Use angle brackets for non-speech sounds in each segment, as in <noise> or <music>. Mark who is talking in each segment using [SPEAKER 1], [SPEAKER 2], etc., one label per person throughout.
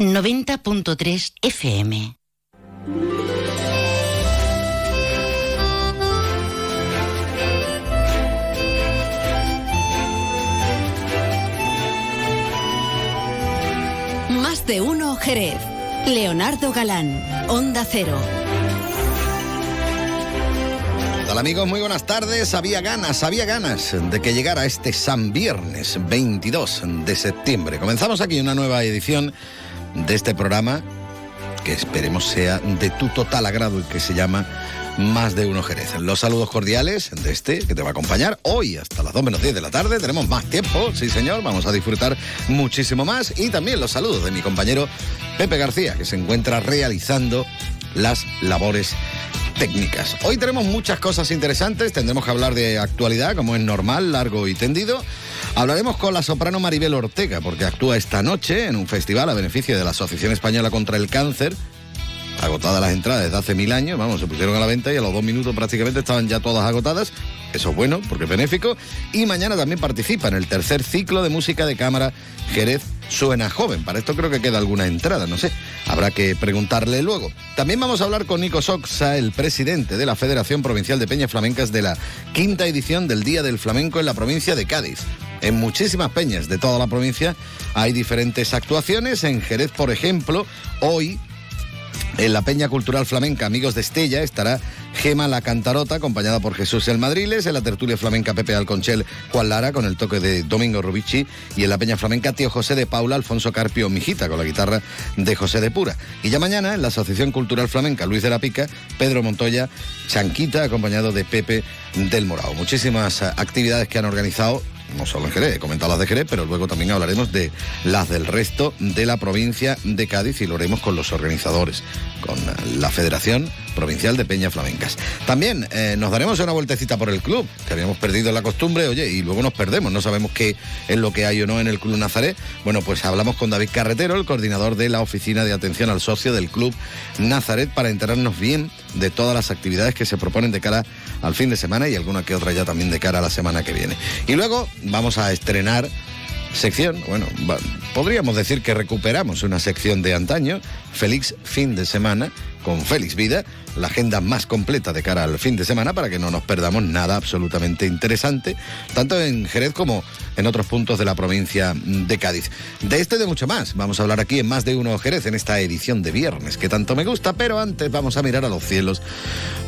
[SPEAKER 1] 90.3 FM.
[SPEAKER 2] Más de uno Jerez. Leonardo Galán, Onda Cero.
[SPEAKER 3] Hola amigos? Muy buenas tardes. Había ganas, había ganas de que llegara este San Viernes 22 de septiembre. Comenzamos aquí una nueva edición de este programa que esperemos sea de tu total agrado y que se llama Más de Uno Jerez. Los saludos cordiales de este que te va a acompañar hoy hasta las 2 menos 10 de la tarde. Tenemos más tiempo, sí señor, vamos a disfrutar muchísimo más. Y también los saludos de mi compañero Pepe García, que se encuentra realizando las labores técnicas. Hoy tenemos muchas cosas interesantes, tendremos que hablar de actualidad, como es normal, largo y tendido. Hablaremos con la soprano Maribel Ortega, porque actúa esta noche en un festival a beneficio de la Asociación Española contra el Cáncer. Agotadas las entradas desde hace mil años, vamos, se pusieron a la venta y a los dos minutos prácticamente estaban ya todas agotadas. Eso es bueno, porque es benéfico. Y mañana también participa en el tercer ciclo de música de cámara Jerez Suena Joven. Para esto creo que queda alguna entrada, no sé. Habrá que preguntarle luego. También vamos a hablar con Nico Soxa, el presidente de la Federación Provincial de Peñas Flamencas de la quinta edición del Día del Flamenco en la provincia de Cádiz. En muchísimas peñas de toda la provincia hay diferentes actuaciones. En Jerez, por ejemplo, hoy en la Peña Cultural Flamenca Amigos de Estella estará Gema La Cantarota, acompañada por Jesús El Madriles, en la tertulia flamenca Pepe Alconchel Juan Lara, con el toque de Domingo Rubici, y en la Peña Flamenca Tío José de Paula Alfonso Carpio Mijita, con la guitarra de José de Pura. Y ya mañana en la Asociación Cultural Flamenca Luis de la Pica, Pedro Montoya, Chanquita, acompañado de Pepe del Morao. Muchísimas eh, actividades que han organizado no solo en Jerez, he comentado las de Jerez, pero luego también hablaremos de las del resto de la provincia de Cádiz y lo haremos con los organizadores, con la Federación Provincial de Peñas Flamencas. También eh, nos daremos una vueltecita por el club, que habíamos perdido la costumbre, oye, y luego nos perdemos, no sabemos qué es lo que hay o no en el Club Nazaret. Bueno, pues hablamos con David Carretero, el coordinador de la Oficina de Atención al Socio del Club Nazaret, para enterarnos bien de todas las actividades que se proponen de cara al fin de semana y alguna que otra ya también de cara a la semana que viene. Y luego vamos a estrenar sección, bueno, podríamos decir que recuperamos una sección de antaño, Félix fin de semana, con Félix Vida, la agenda más completa de cara al fin de semana para que no nos perdamos nada absolutamente interesante, tanto en Jerez como en otros puntos de la provincia de Cádiz. De este y de mucho más, vamos a hablar aquí en Más de Uno Jerez en esta edición de viernes, que tanto me gusta, pero antes vamos a mirar a los cielos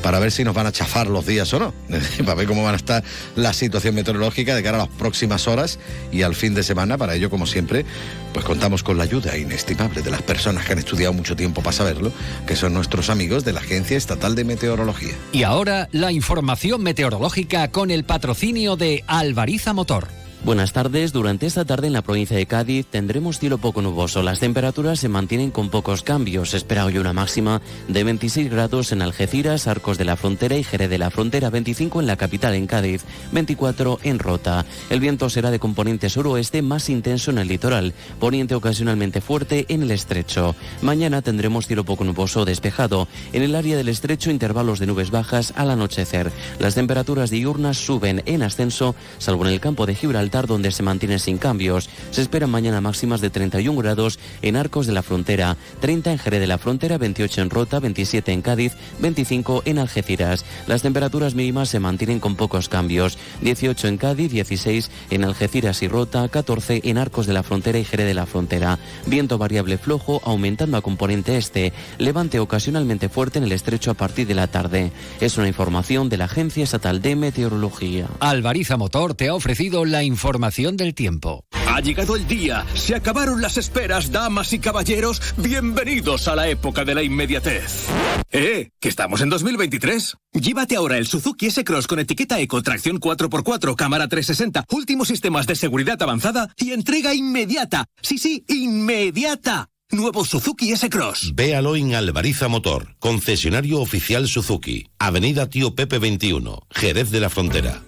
[SPEAKER 3] para ver si nos van a chafar los días o no, <laughs> para ver cómo van a estar la situación meteorológica de cara a las próximas horas y al fin de semana. Para ello, como siempre, pues contamos con la ayuda inestimable de las personas que han estudiado mucho tiempo para saberlo, que son nuestros amigos de la Agencia Estatal de Meteorología.
[SPEAKER 4] Y ahora la información meteorológica con el patrocinio de Alvariza Motor.
[SPEAKER 5] Buenas tardes. Durante esta tarde en la provincia de Cádiz tendremos cielo poco nuboso. Las temperaturas se mantienen con pocos cambios. Espera hoy una máxima de 26 grados en Algeciras, Arcos de la Frontera y Jerez de la Frontera, 25 en la capital en Cádiz, 24 en Rota. El viento será de componente suroeste más intenso en el litoral, poniente ocasionalmente fuerte en el estrecho. Mañana tendremos cielo poco nuboso despejado. En el área del estrecho intervalos de nubes bajas al anochecer. Las temperaturas diurnas suben en ascenso, salvo en el campo de Gibraltar donde se mantiene sin cambios. Se esperan mañana máximas de 31 grados en Arcos de la Frontera, 30 en Jerez de la Frontera, 28 en Rota, 27 en Cádiz, 25 en Algeciras. Las temperaturas mínimas se mantienen con pocos cambios, 18 en Cádiz, 16 en Algeciras y Rota, 14 en Arcos de la Frontera y Jerez de la Frontera. Viento variable flojo aumentando a componente este, levante ocasionalmente fuerte en el estrecho a partir de la tarde. Es una información de la Agencia Estatal de Meteorología.
[SPEAKER 4] Alvariza Motor te ha ofrecido la información Información del tiempo.
[SPEAKER 6] Ha llegado el día, se acabaron las esperas, damas y caballeros, bienvenidos a la época de la inmediatez. ¡Eh! Que estamos en 2023. Llévate ahora el Suzuki S-Cross con etiqueta Eco, tracción 4x4, cámara 360, últimos sistemas de seguridad avanzada y entrega inmediata. Sí, sí, inmediata. Nuevo Suzuki S-Cross.
[SPEAKER 7] Véalo en Alvariza Motor, concesionario oficial Suzuki, Avenida Tío Pepe 21, Jerez de la Frontera.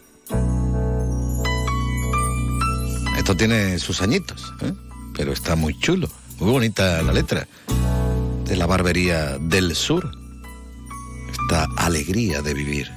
[SPEAKER 3] Esto tiene sus añitos, ¿eh? pero está muy chulo. Muy bonita la letra. De la barbería del sur. Esta alegría de vivir.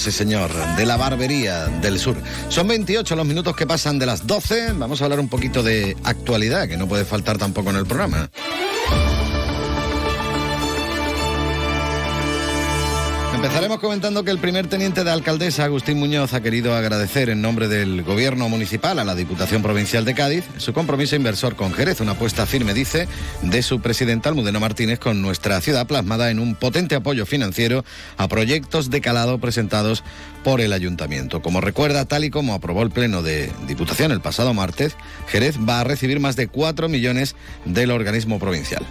[SPEAKER 3] Sí señor, de la barbería del sur. Son 28 los minutos que pasan de las 12. Vamos a hablar un poquito de actualidad, que no puede faltar tampoco en el programa. Empezaremos comentando que el primer teniente de alcaldesa, Agustín Muñoz, ha querido agradecer en nombre del gobierno municipal a la Diputación Provincial de Cádiz su compromiso inversor con Jerez, una apuesta firme, dice, de su presidenta Almudena Martínez con nuestra ciudad plasmada en un potente apoyo financiero a proyectos de calado presentados por el ayuntamiento. Como recuerda, tal y como aprobó el Pleno de Diputación el pasado martes, Jerez va a recibir más de 4 millones del organismo provincial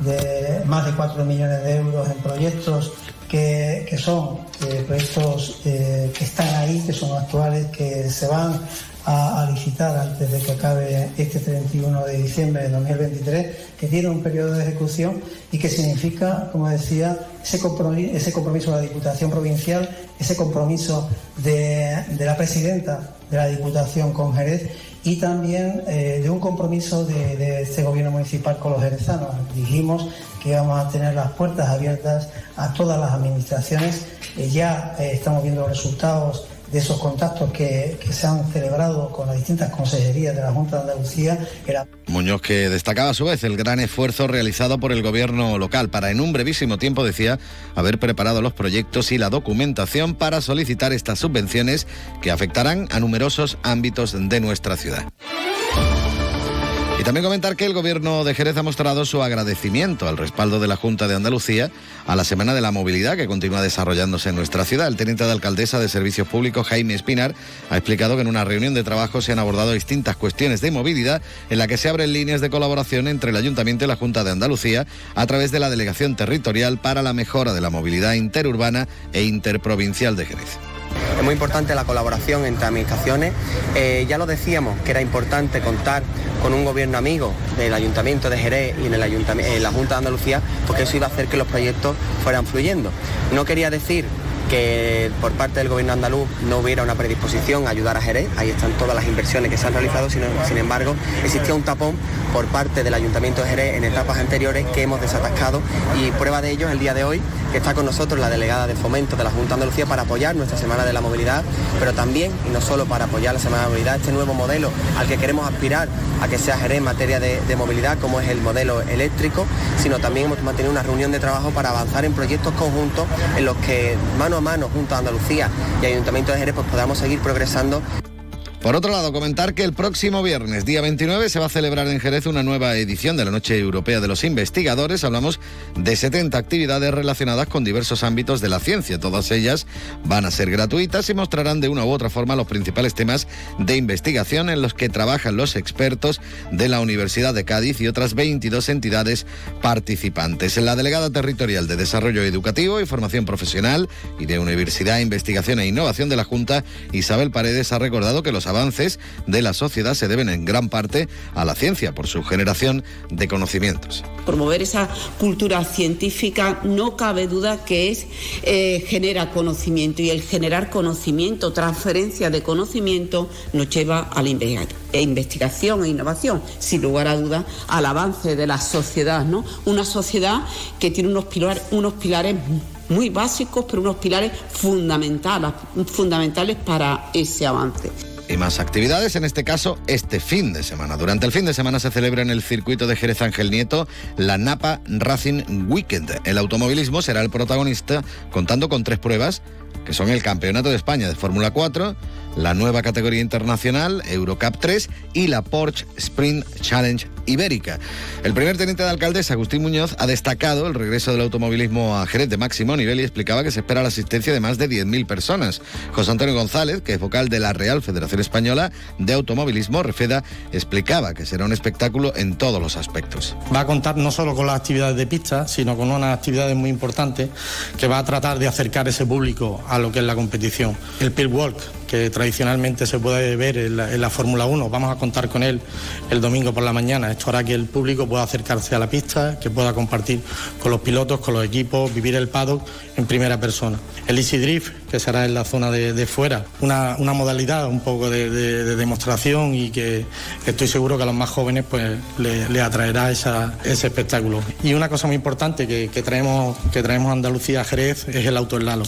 [SPEAKER 8] de más de 4 millones de euros en proyectos que, son eh, proyectos eh, que están ahí, que son actuales, que se van a, licitar antes de que acabe este 31 de diciembre de 2023, que tiene un periodo de ejecución y que significa, como decía, ese compromiso, ese compromiso de la Diputación Provincial, ese compromiso de, de la presidenta de la Diputación con Jerez y también eh, de un compromiso de, este gobierno municipal con los jerezanos. Dijimos que íbamos a tener las puertas abiertas a todas las administraciones. Eh, ya eh, estamos viendo los resultados de esos contactos que, se han celebrado con las distintas consejerías de la Junta de Andalucía.
[SPEAKER 3] Muñoz que destacaba a su vez el gran esfuerzo realizado por el gobierno local para en un brevísimo tiempo, decía, haber preparado los proyectos y la documentación para solicitar estas subvenciones que afectarán a numerosos ámbitos de nuestra ciudad. Y también comentar que el Gobierno de Jerez ha mostrado su agradecimiento al respaldo de la Junta de Andalucía a la Semana de la Movilidad que continúa desarrollándose en nuestra ciudad. El teniente de alcaldesa de Servicios Públicos, Jaime Espinar, ha explicado que en una reunión de trabajo se han abordado distintas cuestiones de movilidad en la que se abren líneas de colaboración entre el Ayuntamiento y la Junta de Andalucía a través de la Delegación Territorial para la mejora de la movilidad interurbana e interprovincial de Jerez.
[SPEAKER 9] Es muy importante la colaboración entre administraciones. Eh, ya lo decíamos que era importante contar con un gobierno amigo del Ayuntamiento de Jerez y en, en la Junta de Andalucía, porque eso iba a hacer que los proyectos fueran fluyendo. No quería decir que por parte del gobierno andaluz no hubiera una predisposición a ayudar a Jerez, ahí están todas las inversiones que se han realizado, sin embargo existía un tapón por parte del Ayuntamiento de Jerez en etapas anteriores que hemos desatascado. Y prueba de ello es el día de hoy que está con nosotros la delegada de fomento de la Junta de Andalucía para apoyar nuestra Semana de la Movilidad, pero también, y no solo para apoyar la Semana de la Movilidad, este nuevo modelo al que queremos aspirar a que sea Jerez en materia de, de movilidad, como es el modelo eléctrico, sino también hemos mantenido una reunión de trabajo para avanzar en proyectos conjuntos en los que mano a mano junto a Andalucía y Ayuntamiento de Jerez pues podamos seguir progresando.
[SPEAKER 3] Por otro lado, comentar que el próximo viernes, día 29, se va a celebrar en Jerez una nueva edición de la Noche Europea de los Investigadores. Hablamos de 70 actividades relacionadas con diversos ámbitos de la ciencia. Todas ellas van a ser gratuitas y mostrarán de una u otra forma los principales temas de investigación en los que trabajan los expertos de la Universidad de Cádiz y otras 22 entidades participantes. La delegada territorial de Desarrollo Educativo y Formación Profesional y de Universidad, Investigación e Innovación de la Junta, Isabel Paredes, ha recordado que los avances de la sociedad se deben en gran parte a la ciencia por su generación de conocimientos.
[SPEAKER 10] Promover esa cultura científica no cabe duda que es eh, genera conocimiento y el generar conocimiento, transferencia de conocimiento nos lleva a la investigación e innovación, sin lugar a dudas, al avance de la sociedad, ¿no? Una sociedad que tiene unos pilares, unos pilares muy básicos, pero unos pilares fundamentales, fundamentales para ese avance
[SPEAKER 3] y más actividades, en este caso este fin de semana. Durante el fin de semana se celebra en el circuito de Jerez Ángel Nieto la Napa Racing Weekend. El automovilismo será el protagonista contando con tres pruebas que son el Campeonato de España de Fórmula 4, la nueva categoría internacional Eurocup 3 y la Porsche Sprint Challenge Ibérica. El primer teniente de alcaldes, Agustín Muñoz, ha destacado el regreso del automovilismo a Jerez de máximo nivel y explicaba que se espera la asistencia de más de 10.000 personas. José Antonio González, que es vocal de la Real Federación Española de Automovilismo, Refeda, explicaba que será un espectáculo en todos los aspectos.
[SPEAKER 11] Va a contar no solo con las actividades de pista, sino con unas actividades muy importantes que va a tratar de acercar ese público a lo que es la competición. El pit walk, que tradicionalmente se puede ver en la, Fórmula 1, vamos a contar con él el domingo por la mañana. Esto hará que el público pueda acercarse a la pista, que pueda compartir con los pilotos, con los equipos, vivir el paddock en primera persona. El Easy Drift, que será en la zona de, fuera, una, modalidad un poco de, demostración y que estoy seguro que a los más jóvenes pues le, atraerá ese espectáculo. Y una cosa muy importante que, traemos, que traemos a Andalucía Jerez es el auto lalo.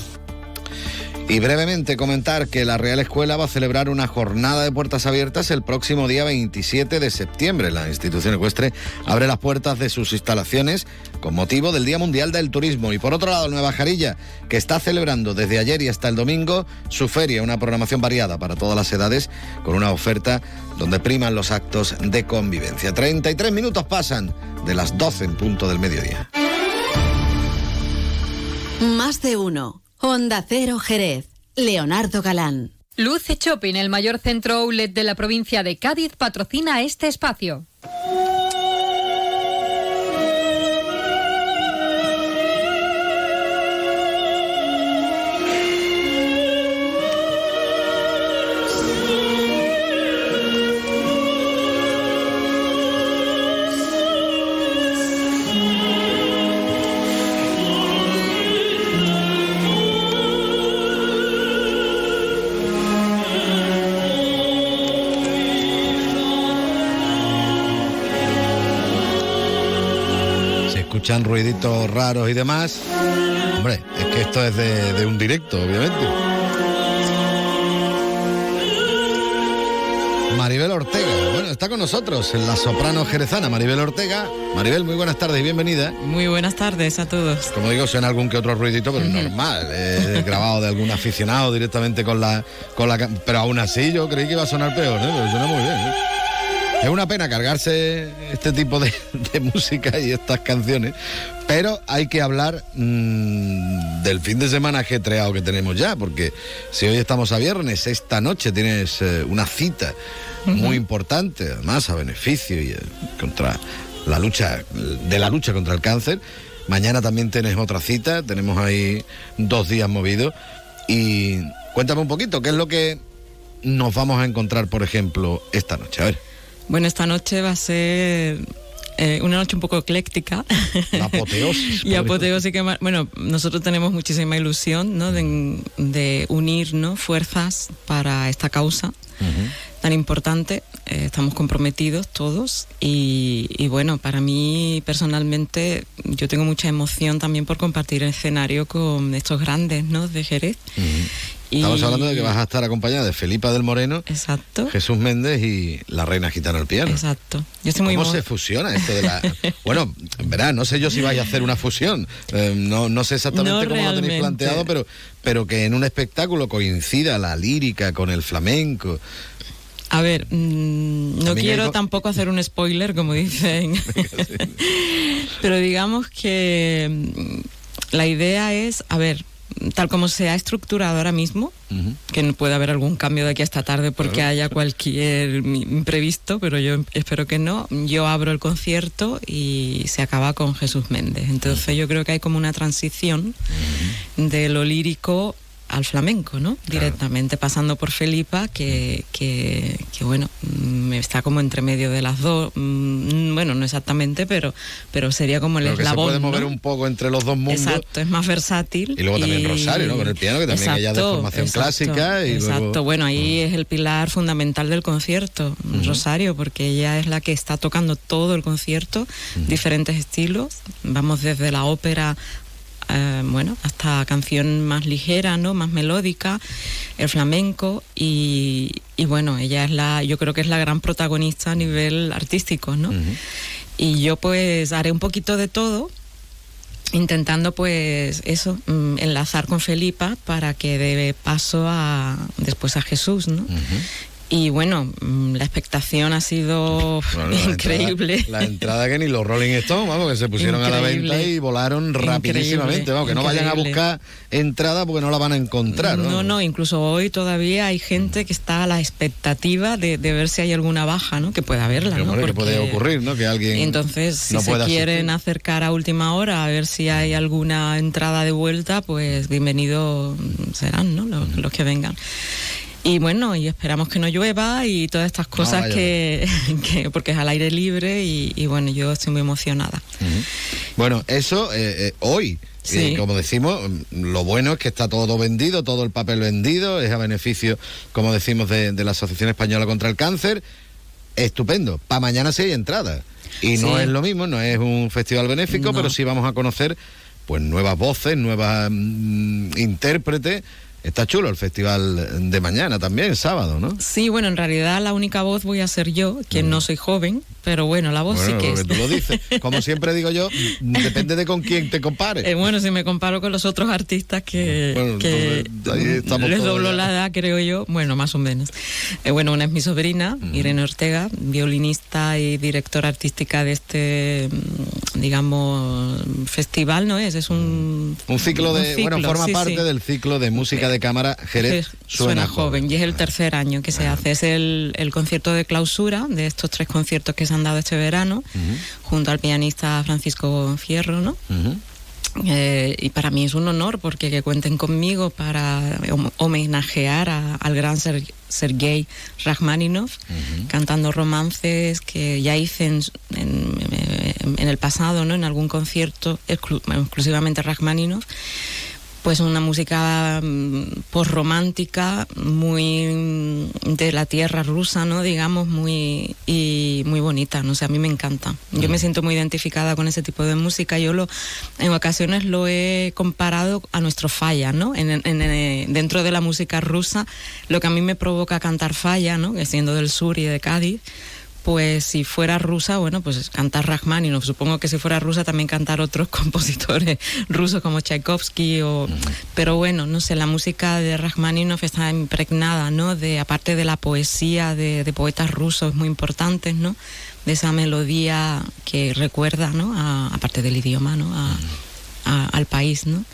[SPEAKER 3] Y brevemente comentar que la Real Escuela va a celebrar una jornada de puertas abiertas el próximo día 27 de septiembre. La institución ecuestre abre las puertas de sus instalaciones con motivo del Día Mundial del Turismo. Y por otro lado, Nueva Jarilla, que está celebrando desde ayer y hasta el domingo su feria, una programación variada para todas las edades, con una oferta donde priman los actos de convivencia. 33 minutos pasan de las 12 en punto del mediodía.
[SPEAKER 2] Más de uno. Honda Cero Jerez. Leonardo Galán.
[SPEAKER 12] Luce Shopping, el mayor centro outlet de la provincia de Cádiz, patrocina este espacio.
[SPEAKER 3] Escuchan ruiditos raros y demás, hombre, es que esto es de, un directo, obviamente. Maribel Ortega, bueno, está con nosotros en la soprano jerezana, Maribel Ortega. Maribel, muy buenas tardes y bienvenida.
[SPEAKER 13] Muy buenas tardes a todos.
[SPEAKER 3] Como digo, suena algún que otro ruidito, pero normal, grabado de algún aficionado directamente con la, con la... Pero aún así yo creí que iba a sonar peor, ¿eh? pero suena muy bien. ¿eh? Es una pena cargarse este tipo de, música y estas canciones, pero hay que hablar mm, del fin de semana ajetreado que tenemos ya, porque si hoy estamos a viernes, esta noche tienes eh, una cita muy importante, además a beneficio y eh, contra la lucha de la lucha contra el cáncer. Mañana también tienes otra cita, tenemos ahí dos días movidos y cuéntame un poquito, ¿qué es lo que nos vamos a encontrar, por ejemplo, esta noche? A ver.
[SPEAKER 13] Bueno, esta noche va a ser eh, una noche un poco ecléctica.
[SPEAKER 3] La apoteosis. <laughs>
[SPEAKER 13] y apoteosis que bueno, nosotros tenemos muchísima ilusión ¿no? de, unir fuerzas para esta causa tan importante. Eh, estamos comprometidos todos y, bueno, para mí personalmente yo tengo mucha emoción también por compartir el escenario con estos grandes ¿no? de Jerez.
[SPEAKER 3] Estamos hablando de que vas a estar acompañada de Felipa del Moreno,
[SPEAKER 13] Exacto.
[SPEAKER 3] Jesús Méndez y la Reina Gitana al piano.
[SPEAKER 13] Exacto.
[SPEAKER 3] ¿Cómo se fusiona esto de la...? <laughs> bueno, verá, no sé yo si vais a hacer una fusión, eh, no, no sé exactamente cómo lo tenéis planteado, pero, pero que en un espectáculo coincida la lírica con el flamenco.
[SPEAKER 13] A ver, mm, no quiero tampoco hacer un spoiler, como dicen, <laughs> <laughs> pero digamos que mm, la idea es, a ver, tal como se ha estructurado ahora mismo, que no puede haber algún cambio de aquí a esta tarde porque haya cualquier imprevisto, pero yo espero que no. Yo abro el concierto y se acaba con Jesús Méndez. Entonces yo creo que hay como una transición de lo lírico al flamenco, ¿no? Directamente pasando por Felipa, que, que, que, bueno, mm, está como entre medio de las dos. Mm, bueno, no exactamente, pero, pero sería como el pero
[SPEAKER 3] eslabón. se puede mover un poco entre los dos mundos.
[SPEAKER 13] Exacto, es más versátil.
[SPEAKER 3] Y luego también Rosario, ¿no? Con el piano, que también ella de formación clásica. Y
[SPEAKER 13] exacto, bueno, ahí es el pilar fundamental del concierto, Rosario, porque ella es la que está tocando todo el concierto, diferentes estilos. Vamos desde la ópera eh, bueno, hasta canción más ligera, ¿no? Más melódica, el flamenco y, bueno, ella es la, yo creo que es la gran protagonista a nivel artístico, ¿no? Y yo pues haré un poquito de todo, intentando pues eso, mm, enlazar con Felipa para que dé paso a después a Jesús, ¿no? Y bueno, mm, la expectación ha sido increíble.
[SPEAKER 3] La entrada, que ni los Rolling Stones, vamos, que se pusieron a la venta y volaron rapidísimamente. Vamos, que no vayan a buscar entrada porque no la van a encontrar.
[SPEAKER 13] No, no, incluso hoy todavía hay gente que está a la expectativa de, ver si hay alguna baja, ¿no? Que pueda haberla, ¿no?
[SPEAKER 3] Porque puede ocurrir, ¿no? Que alguien.
[SPEAKER 13] Entonces, si se quieren acercar a última hora a ver si hay alguna entrada de vuelta, pues bienvenidos serán, ¿no? los que vengan. Y bueno, y esperamos que no llueva y todas estas cosas <laughs> que, porque es al aire libre y, bueno, yo estoy muy emocionada.
[SPEAKER 3] Bueno, eso eh, eh, hoy. Sí. como decimos, lo bueno es que está todo vendido, todo el papel vendido, es a beneficio, como decimos, de, la Asociación Española contra el Cáncer. Estupendo. Para mañana sí hay entrada. Y no es lo mismo, no es un festival benéfico, pero sí vamos a conocer pues nuevas voces, nuevas mm, intérpretes Está chulo el festival de mañana también, sábado, ¿no?
[SPEAKER 13] Sí, bueno, en realidad la única voz voy a ser yo, que no, soy joven, pero bueno, la voz sí que es.
[SPEAKER 3] Tú lo dices. Como siempre digo yo, depende de con quién te compares.
[SPEAKER 13] Eh, bueno, si me comparo con los otros artistas que, les doblo la edad, creo yo, bueno, más o menos. Eh, bueno, una es mi sobrina, Irene Ortega, violinista y directora artística de este, mm, digamos, festival, ¿no es? Es un...
[SPEAKER 3] Un ciclo de... bueno, forma parte del ciclo de música de cámara Jerez suena, joven.
[SPEAKER 13] Y es el tercer año que se hace. Es el, concierto de clausura de estos tres conciertos que se han dado este verano, junto al pianista Francisco Fierro, ¿no? Eh, y para mí es un honor porque que cuenten conmigo para homenajear al gran Sergei Rachmaninoff, cantando romances que ya hice en, en, el pasado, ¿no? en algún concierto exclusivamente Rachmaninoff pues una música mm, romántica muy de la tierra rusa, ¿no? Digamos, muy y muy bonita, no sé, a mí me encanta. Yo me siento muy identificada con ese tipo de música. Yo lo en ocasiones lo he comparado a nuestro falla, ¿no? En, dentro de la música rusa, lo que a mí me provoca cantar falla, ¿no? Que siendo del sur y de Cádiz pues si fuera rusa, bueno, pues cantar Rachmaninoff. Supongo que si fuera rusa también cantar otros <laughs> compositores rusos como Tchaikovsky o... Pero bueno, no sé, la música de Rachmaninoff está impregnada, ¿no? De, aparte de la poesía de, poetas rusos muy importantes, ¿no? De esa melodía que recuerda, ¿no? aparte del idioma, ¿no? al país, ¿no?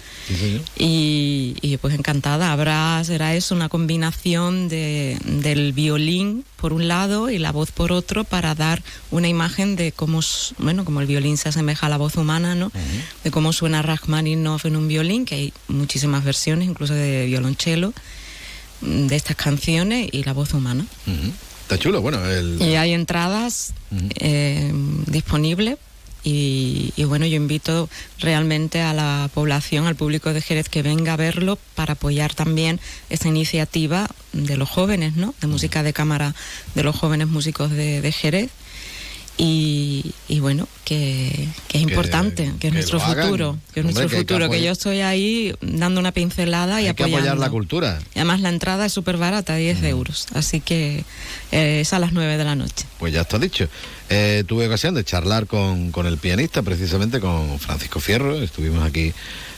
[SPEAKER 13] Y, pues encantada. Habrá, será eso, una combinación de, del violín por un lado y la voz por otro para dar una imagen de cómo, bueno, como el violín se asemeja a la voz humana, ¿no? De cómo suena Rachmaninoff en un violín, que hay muchísimas versiones, incluso de violonchelo, de estas canciones y la voz humana.
[SPEAKER 3] Está chulo, bueno.
[SPEAKER 13] Y hay entradas eh, disponibles y, bueno, yo invito realmente a la población, al público de Jerez que venga a verlo para apoyar también esta iniciativa de los jóvenes, ¿no? De música de cámara de los jóvenes músicos de Jerez y, bueno, que, es importante, que es nuestro futuro, que es nuestro futuro, que, yo estoy ahí dando una pincelada y apoyando.
[SPEAKER 3] apoyar la cultura.
[SPEAKER 13] Y además la entrada es súper barata, 10 euros, así que eh, es a las 9 de la noche.
[SPEAKER 3] Pues ya está dicho. Eh, tuve ocasión de charlar con, con el pianista, precisamente con Francisco Fierro, estuvimos aquí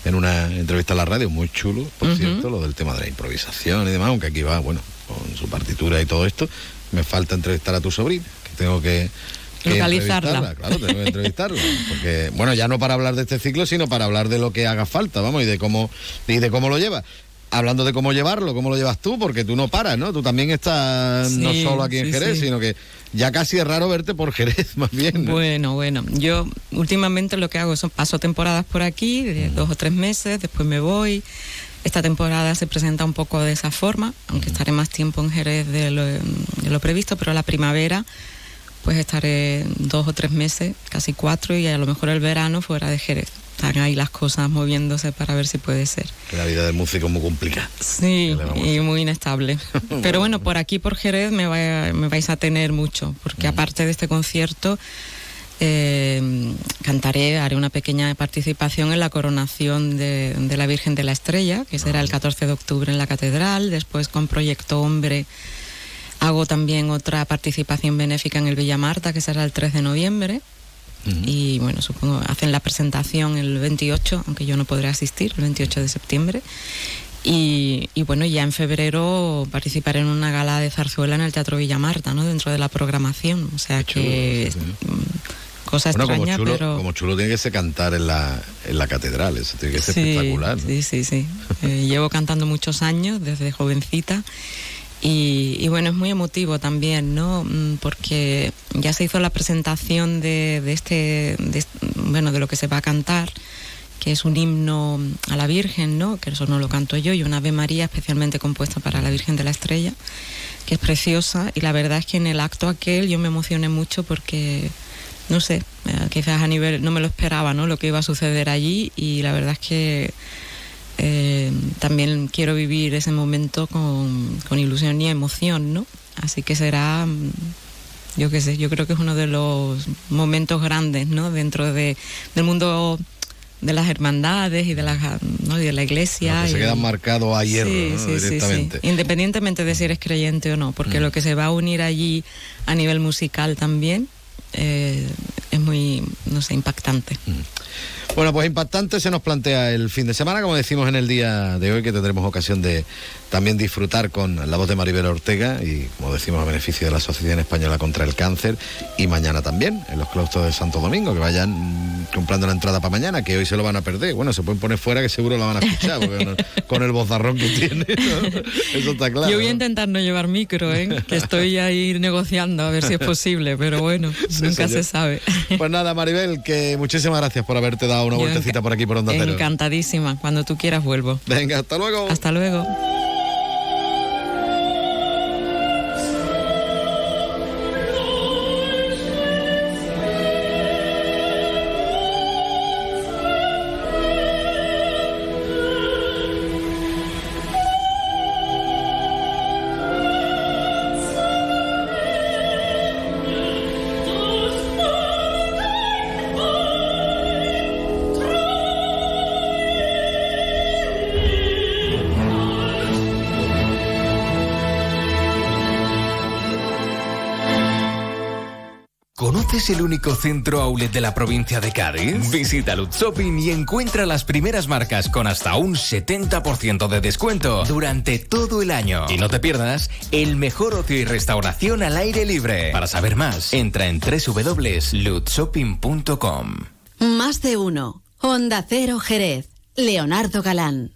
[SPEAKER 3] en una entrevista a la radio, muy chulo, por cierto, lo del tema de la improvisación y demás, aunque aquí va, bueno, con su partitura y todo esto, me falta entrevistar a tu sobrina, que tengo que
[SPEAKER 13] localizarla.
[SPEAKER 3] Claro, tengo que entrevistarla. Porque, bueno, ya no para hablar de este ciclo, sino para hablar de lo que haga falta, vamos, y de cómo, y de cómo lo lleva. Hablando de cómo llevarlo, cómo lo llevas tú, porque tú no paras, ¿no? Tú también estás no solo aquí en Jerez, sino que ya casi es raro verte por Jerez, <laughs> más bien.
[SPEAKER 13] Bueno, bueno, yo últimamente lo que hago son paso temporadas por aquí, de dos o tres meses, después me voy. Esta temporada se presenta un poco de esa forma, aunque estaré más tiempo en Jerez de lo, de lo previsto, pero la primavera pues estaré dos o tres meses, casi cuatro, y a lo mejor el verano fuera de Jerez. Están ahí las cosas moviéndose para ver si puede ser.
[SPEAKER 3] la vida del músico es muy complicada.
[SPEAKER 13] Sí, y muy inestable. <laughs> Pero bueno, por aquí, por Jerez, me, me vais a tener mucho, porque aparte de este concierto, eh, cantaré, haré una pequeña participación en la coronación de, de la Virgen de la Estrella, que será el 14 de octubre en la Catedral, después con Proyecto Hombre Hago también otra participación benéfica en el Villa Marta, que será el 3 de noviembre. Y bueno, supongo hacen la presentación el 28, aunque yo no podré asistir, el 28 de septiembre. Y, bueno, ya en febrero participaré en una gala de zarzuela en el Teatro Villamarta, ¿no? Dentro de la programación. O sea que... Mm, cosa extraña,
[SPEAKER 3] como chulo,
[SPEAKER 13] pero...
[SPEAKER 3] Como chulo tiene que ser cantar en la, en la catedral, eso tiene que ser espectacular.
[SPEAKER 13] Sí, sí, sí. <laughs> Eh, llevo cantando muchos años, desde jovencita. Y, bueno, es muy emotivo también, ¿no? Mm, porque ya se hizo la presentación de, este, de, bueno, de lo que se va a cantar que es un himno a la Virgen, ¿no? que eso no lo canto yo, y una Ave María especialmente compuesta para la Virgen de la Estrella, que es preciosa, y la verdad es que en el acto aquel yo me emocioné mucho porque, no sé, eh, quizás a nivel, no me lo esperaba, ¿no? lo que iba a suceder allí, y la verdad es que eh, también quiero vivir ese momento con, con ilusión y emoción, ¿no? Así que será mm, yo qué sé, yo creo que es uno de los momentos grandes, ¿no? Dentro de, del mundo de las hermandades y de la, ¿no? y de la iglesia.
[SPEAKER 3] que se quedan marcados a hierro directamente.
[SPEAKER 13] Independientemente de si eres creyente o no, porque mm. lo que se va a unir allí a nivel musical también eh, es muy, no sé, impactante. Mm.
[SPEAKER 3] Bueno, pues impactante se nos plantea el fin de semana, como decimos en el día de hoy, que tendremos ocasión de también disfrutar con la voz de Maribel Ortega y, como decimos, a beneficio de la Asociación Española contra el Cáncer. Y mañana también, en los claustros de Santo Domingo, que vayan comprando la entrada para mañana, que hoy se lo van a perder. Bueno, se pueden poner fuera, que seguro la van a escuchar, porque con el bozarrón que tiene, eso está claro.
[SPEAKER 13] Yo voy a intentar no llevar micro, ¿eh? que estoy ahí negociando a ver si es <laughs> posible, pero bueno, nunca se sabe.
[SPEAKER 3] Pues nada, Maribel, que muchísimas gracias por haberte dado una vueltecita por aquí por Onda Cero.
[SPEAKER 13] Encantadísima, cuando tú quieras vuelvo.
[SPEAKER 3] Venga, hasta luego.
[SPEAKER 13] Hasta luego.
[SPEAKER 14] ¿Es el único centro outlet de la provincia de Cádiz? Visita Lutz Shopping y encuentra las primeras marcas con hasta un 70% de descuento durante todo el año. Y no te pierdas el mejor ocio y restauración al aire libre. Para saber más, entra en www.lutzshopping.com.
[SPEAKER 2] Más de uno. Honda Cero Jerez. Leonardo Galán.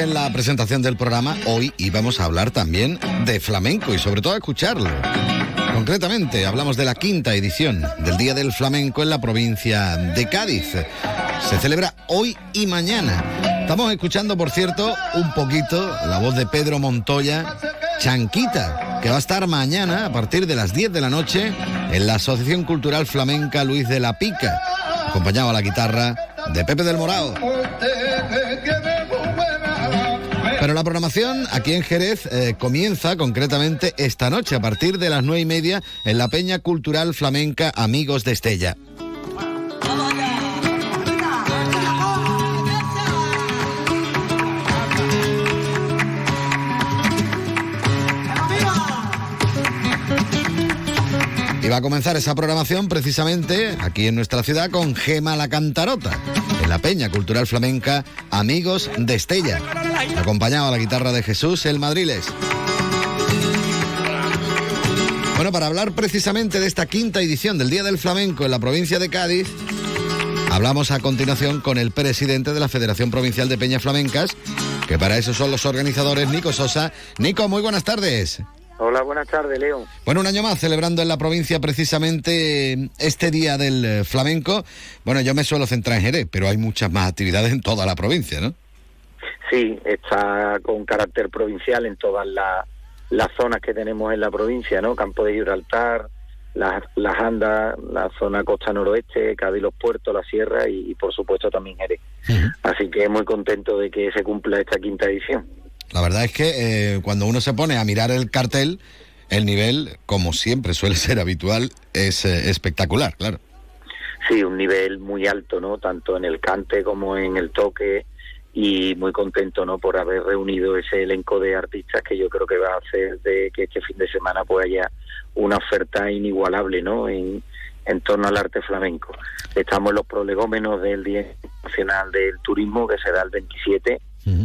[SPEAKER 3] En la presentación del programa, hoy íbamos a hablar también de flamenco y sobre todo a escucharlo. Concretamente, hablamos de la quinta edición del Día del Flamenco en la provincia de Cádiz. Se celebra hoy y mañana. Estamos escuchando, por cierto, un poquito la voz de Pedro Montoya, Chanquita, que va a estar mañana a partir de las 10 de la noche en la Asociación Cultural Flamenca Luis de la Pica, acompañado a la guitarra de Pepe del Morao. La programación aquí en Jerez eh, comienza concretamente esta noche a partir de las nueve y media en la Peña Cultural Flamenca Amigos de Estella. Y va a comenzar esa programación precisamente aquí en nuestra ciudad con Gema la Cantarota, la Peña Cultural Flamenca Amigos de Estella acompañado a la guitarra de Jesús el Madriles. Bueno, para hablar precisamente de esta quinta edición del Día del Flamenco en la provincia de Cádiz, hablamos a continuación con el presidente de la Federación Provincial de Peñas Flamencas, que para eso son los organizadores, Nico Sosa. Nico, muy buenas tardes.
[SPEAKER 15] Hola, buenas tardes, Leo.
[SPEAKER 3] Bueno, un año más celebrando en la provincia precisamente este Día del eh, Flamenco. Bueno, yo me suelo centrar en Jerez, pero hay muchas más actividades en toda la provincia, ¿no?
[SPEAKER 15] Sí, está con carácter provincial en todas las zonas que tenemos en la provincia, ¿no? Campo de Gibraltar, las, las Andas, la zona costa noroeste, Cádiz, los puertos, la sierra y, por supuesto también Jerez. Así que muy contento de que se cumpla esta quinta edición.
[SPEAKER 3] La verdad es que eh, cuando uno se pone a mirar el cartel, el nivel, como siempre suele ser habitual, es eh, espectacular, claro.
[SPEAKER 15] Sí, un nivel muy alto, ¿no? Tanto en el cante como en el toque, y muy contento no por haber reunido ese elenco de artistas que yo creo que va a hacer de que este fin de semana pues haya una oferta inigualable no en, en torno al arte flamenco estamos en los prolegómenos del Día Nacional del Turismo que será el 27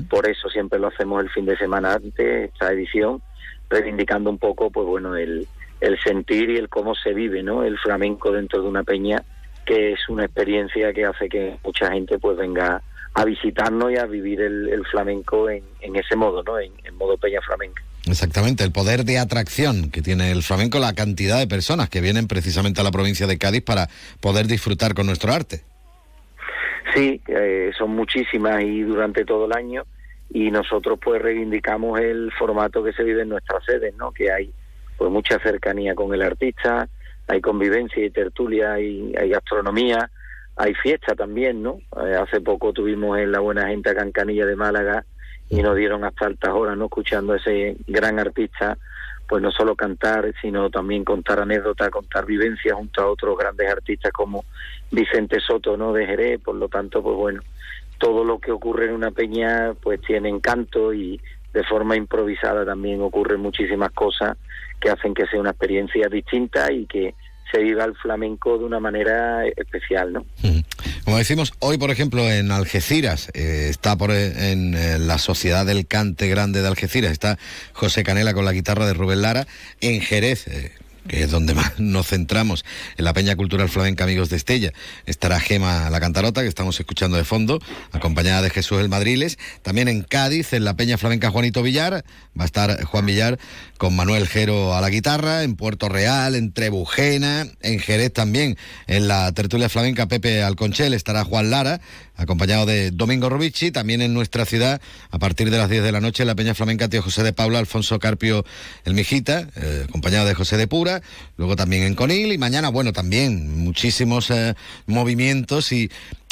[SPEAKER 15] por eso siempre lo hacemos el fin de semana antes esta edición reivindicando un poco pues bueno el, el sentir y el cómo se vive no el flamenco dentro de una peña que es una experiencia que hace que mucha gente pues venga a visitarnos y a vivir el, flamenco en, ese modo, ¿no? En, modo peña flamenca.
[SPEAKER 3] Exactamente, el poder de atracción que tiene el flamenco, la cantidad de personas que vienen precisamente a la provincia de Cádiz para poder disfrutar con nuestro arte.
[SPEAKER 15] Sí, eh, son muchísimas y durante todo el año y nosotros pues reivindicamos el formato que se vive en nuestras sedes, ¿no? Que hay pues mucha cercanía con el artista, hay convivencia y tertulia, y hay gastronomía, hay fiesta también, ¿no? Eh, hace poco tuvimos en la Buena Gente a Cancanilla de Málaga y nos dieron hasta altas horas, ¿no? Escuchando a ese gran artista, pues no solo cantar, sino también contar anécdotas, contar vivencias junto a otros grandes artistas como Vicente Soto, ¿no? De Jerez, por lo tanto, pues bueno, todo lo que ocurre en una peña, pues tiene encanto y de forma improvisada también ocurren muchísimas cosas que hacen que sea una experiencia distinta y que se viva el flamenco de una manera especial, ¿no?
[SPEAKER 3] Como decimos, hoy, por ejemplo, en Algeciras, eh, está por, en eh, la Sociedad del Cante Grande de Algeciras, está José Canela con la guitarra de Rubén Lara, en Jerez, eh, que es donde <laughs> más nos centramos, en la Peña Cultural Flamenca Amigos de Estella. Estará Gema la Cantarota, que estamos escuchando de fondo, acompañada de Jesús el Madriles. También en Cádiz, en la Peña Flamenca Juanito Villar, va a estar Juan Villar con Manuel Jero a la guitarra, en Puerto Real, en Trebujena, en Jerez también, en la tertulia flamenca Pepe Alconchel estará Juan Lara, acompañado de Domingo Robici, también en nuestra ciudad, a partir de las 10 de la noche, en la Peña Flamenca, tío José de Paula, Alfonso Carpio El Mijita, eh, acompañado de José de Pura, luego también en Conil, y mañana, bueno, también muchísimos eh, movimientos, y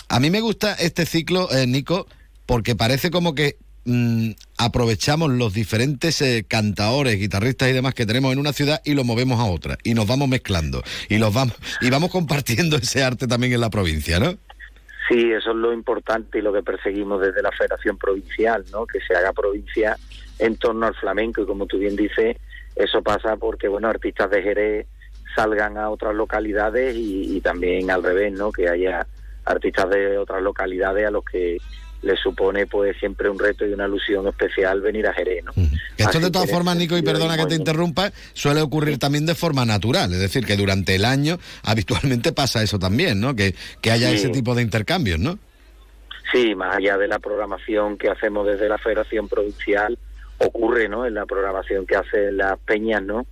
[SPEAKER 3] a mí me gusta este ciclo, eh, Nico, porque parece como que Mm, aprovechamos los diferentes eh, cantaores, guitarristas y demás que tenemos en una ciudad y los movemos a otra y nos vamos mezclando y los vamos y vamos compartiendo <laughs> ese arte también en la provincia, ¿no?
[SPEAKER 15] Sí, eso es lo importante y lo que perseguimos desde la Federación Provincial, ¿no? Que se haga provincia en torno al flamenco y como tú bien dices, eso pasa porque bueno, artistas de Jerez salgan a otras localidades y, y también al revés, ¿no? Que haya artistas de otras localidades a los que le supone pues siempre un reto y una alusión especial venir a Jerez. ¿no?
[SPEAKER 3] Esto de todas formas, Nico, y perdona que te interrumpa, suele ocurrir también de forma natural, es decir, que durante el año habitualmente pasa eso también, ¿no? Que, que haya ese tipo de intercambios, ¿no?
[SPEAKER 15] Sí, más allá de la programación que hacemos desde la Federación Provincial, ocurre, ¿no? En la programación que hacen las peñas, ¿no?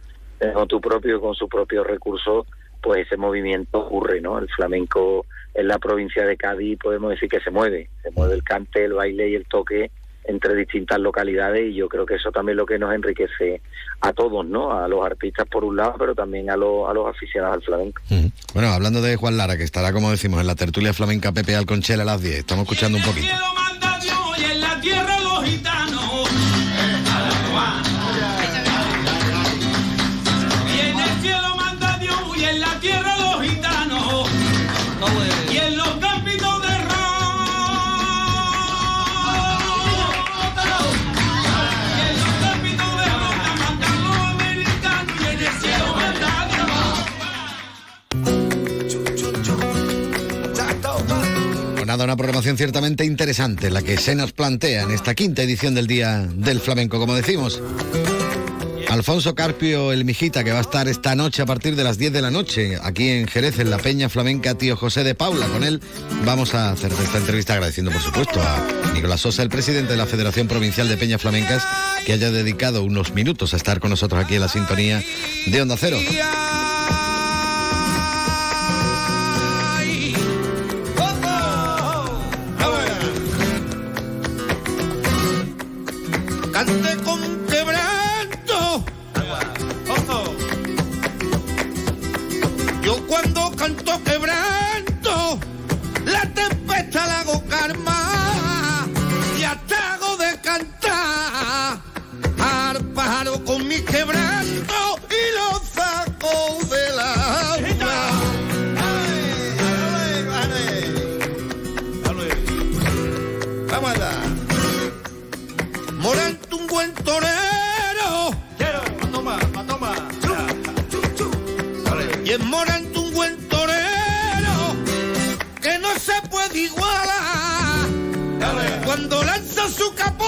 [SPEAKER 15] Con tu propio, con su propio recurso, pues ese movimiento ocurre, ¿no? El flamenco en la provincia de Cádiz podemos decir que se mueve, se mueve el cante, el baile y el toque entre distintas localidades y yo creo que eso también es lo que nos enriquece a todos, ¿no? A los artistas por un lado, pero también a, los, a los aficionados al flamenco.
[SPEAKER 3] Bueno, hablando de Juan Lara, que estará, como decimos, en la tertulia flamenca Pepe Alconchel a las 10, estamos escuchando un poquito. Una programación ciertamente interesante, la que se nos plantea en esta quinta edición del Día del Flamenco, como decimos. Alfonso Carpio, el Mijita, que va a estar esta noche a partir de las 10 de la noche, aquí en Jerez, en la Peña Flamenca Tío José de Paula. Con él vamos a hacer esta entrevista agradeciendo, por supuesto, a Nicolás Sosa, el presidente de la Federación Provincial de Peñas Flamencas, que haya dedicado unos minutos a estar con nosotros aquí en la sintonía de Onda Cero.
[SPEAKER 16] ande con quebranto. Yo cuando canto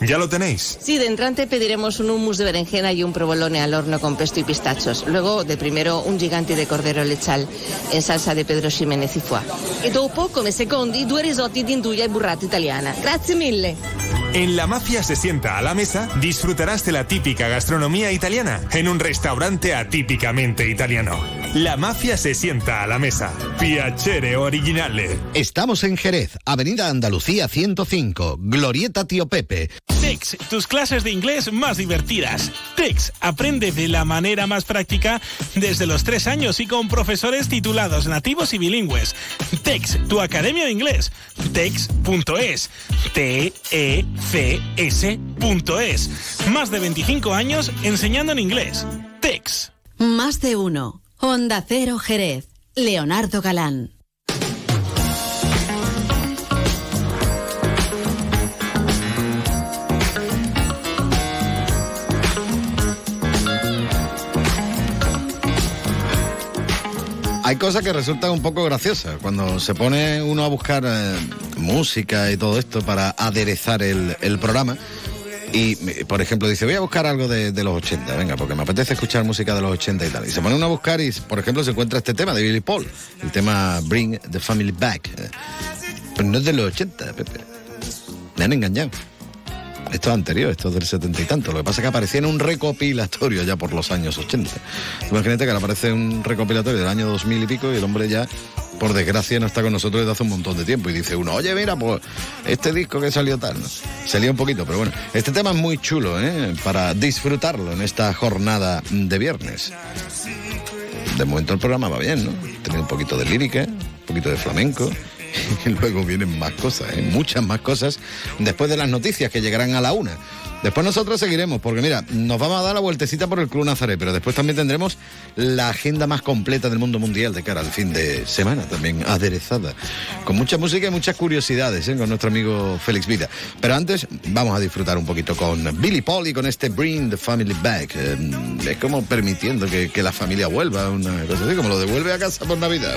[SPEAKER 17] ¿Ya lo tenéis?
[SPEAKER 18] Sí, de entrante pediremos un hummus de berenjena y un provolone al horno con pesto y pistachos. Luego, de primero, un gigante de cordero lechal en salsa de Pedro Ximénez y foie. Y dopo, come secondi, due risotti di induja y burrata italiana. Grazie mille.
[SPEAKER 17] En La Mafia se sienta a la mesa, disfrutarás de la típica gastronomía italiana en un restaurante atípicamente italiano. La Mafia se sienta a la mesa. Piacere originale.
[SPEAKER 3] Estamos en Jerez, Avenida Andalucía 105, Glorieta Tío Pepe.
[SPEAKER 19] TEX, tus clases de inglés más divertidas. TEX, aprende de la manera más práctica desde los tres años y con profesores titulados nativos y bilingües. TEX, tu academia de inglés. TEX.es. T-E-C-S.es. Más de 25 años enseñando en inglés. TEX.
[SPEAKER 16] Más de uno. Honda Cero Jerez. Leonardo Galán.
[SPEAKER 3] Hay cosas que resultan un poco graciosas cuando se pone uno a buscar eh, música y todo esto para aderezar el, el programa
[SPEAKER 20] Y, por ejemplo, dice, voy a buscar algo de, los 80, venga, porque me apetece escuchar música de los 80 y tal. Y se pone uno a buscar y, por ejemplo, se encuentra este tema de Billy Paul, el tema Bring the Family Back. Pero no es de los 80, Pepe. Me han engañado. Esto es anterior, esto es del setenta y tanto. Lo que pasa es que aparecía en un recopilatorio ya por los años 80. Imagínate que le aparece un recopilatorio del año 2000 y pico y el hombre ya por desgracia no está con nosotros desde hace un montón de tiempo y dice uno, oye, mira, pues este disco que salió tal, ¿no? un poquito, pero bueno, este tema es muy chulo, ¿eh? Para disfrutarlo en esta jornada de viernes. De momento el programa va bien, ¿no? Tiene un poquito de lírica, un poquito de flamenco <laughs> y luego vienen más cosas, ¿eh? muchas más cosas después de las noticias que llegarán a la una. Después nosotros seguiremos, porque mira, nos vamos a dar la vueltecita por el Club Nazaret, pero después también tendremos la agenda más completa del mundo mundial de cara al fin de semana, también aderezada, con mucha música y muchas curiosidades ¿eh? con nuestro amigo Félix Vida. Pero antes vamos a disfrutar un poquito con Billy Paul y con este Bring the Family Back. Eh, es como permitiendo que, que, la familia vuelva, una cosa así, como lo devuelve a casa por Navidad.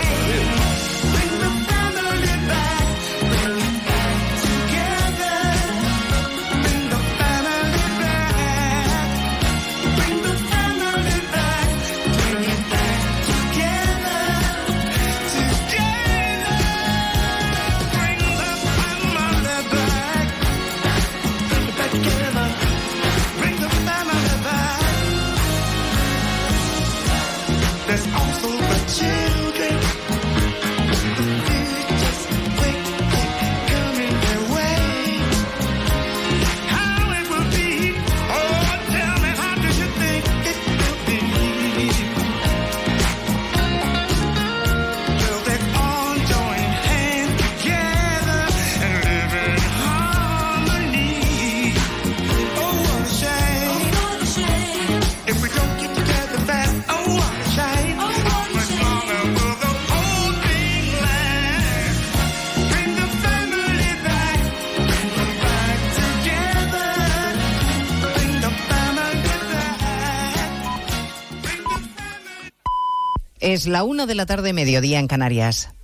[SPEAKER 21] Es la una de la tarde, mediodía en Canarias.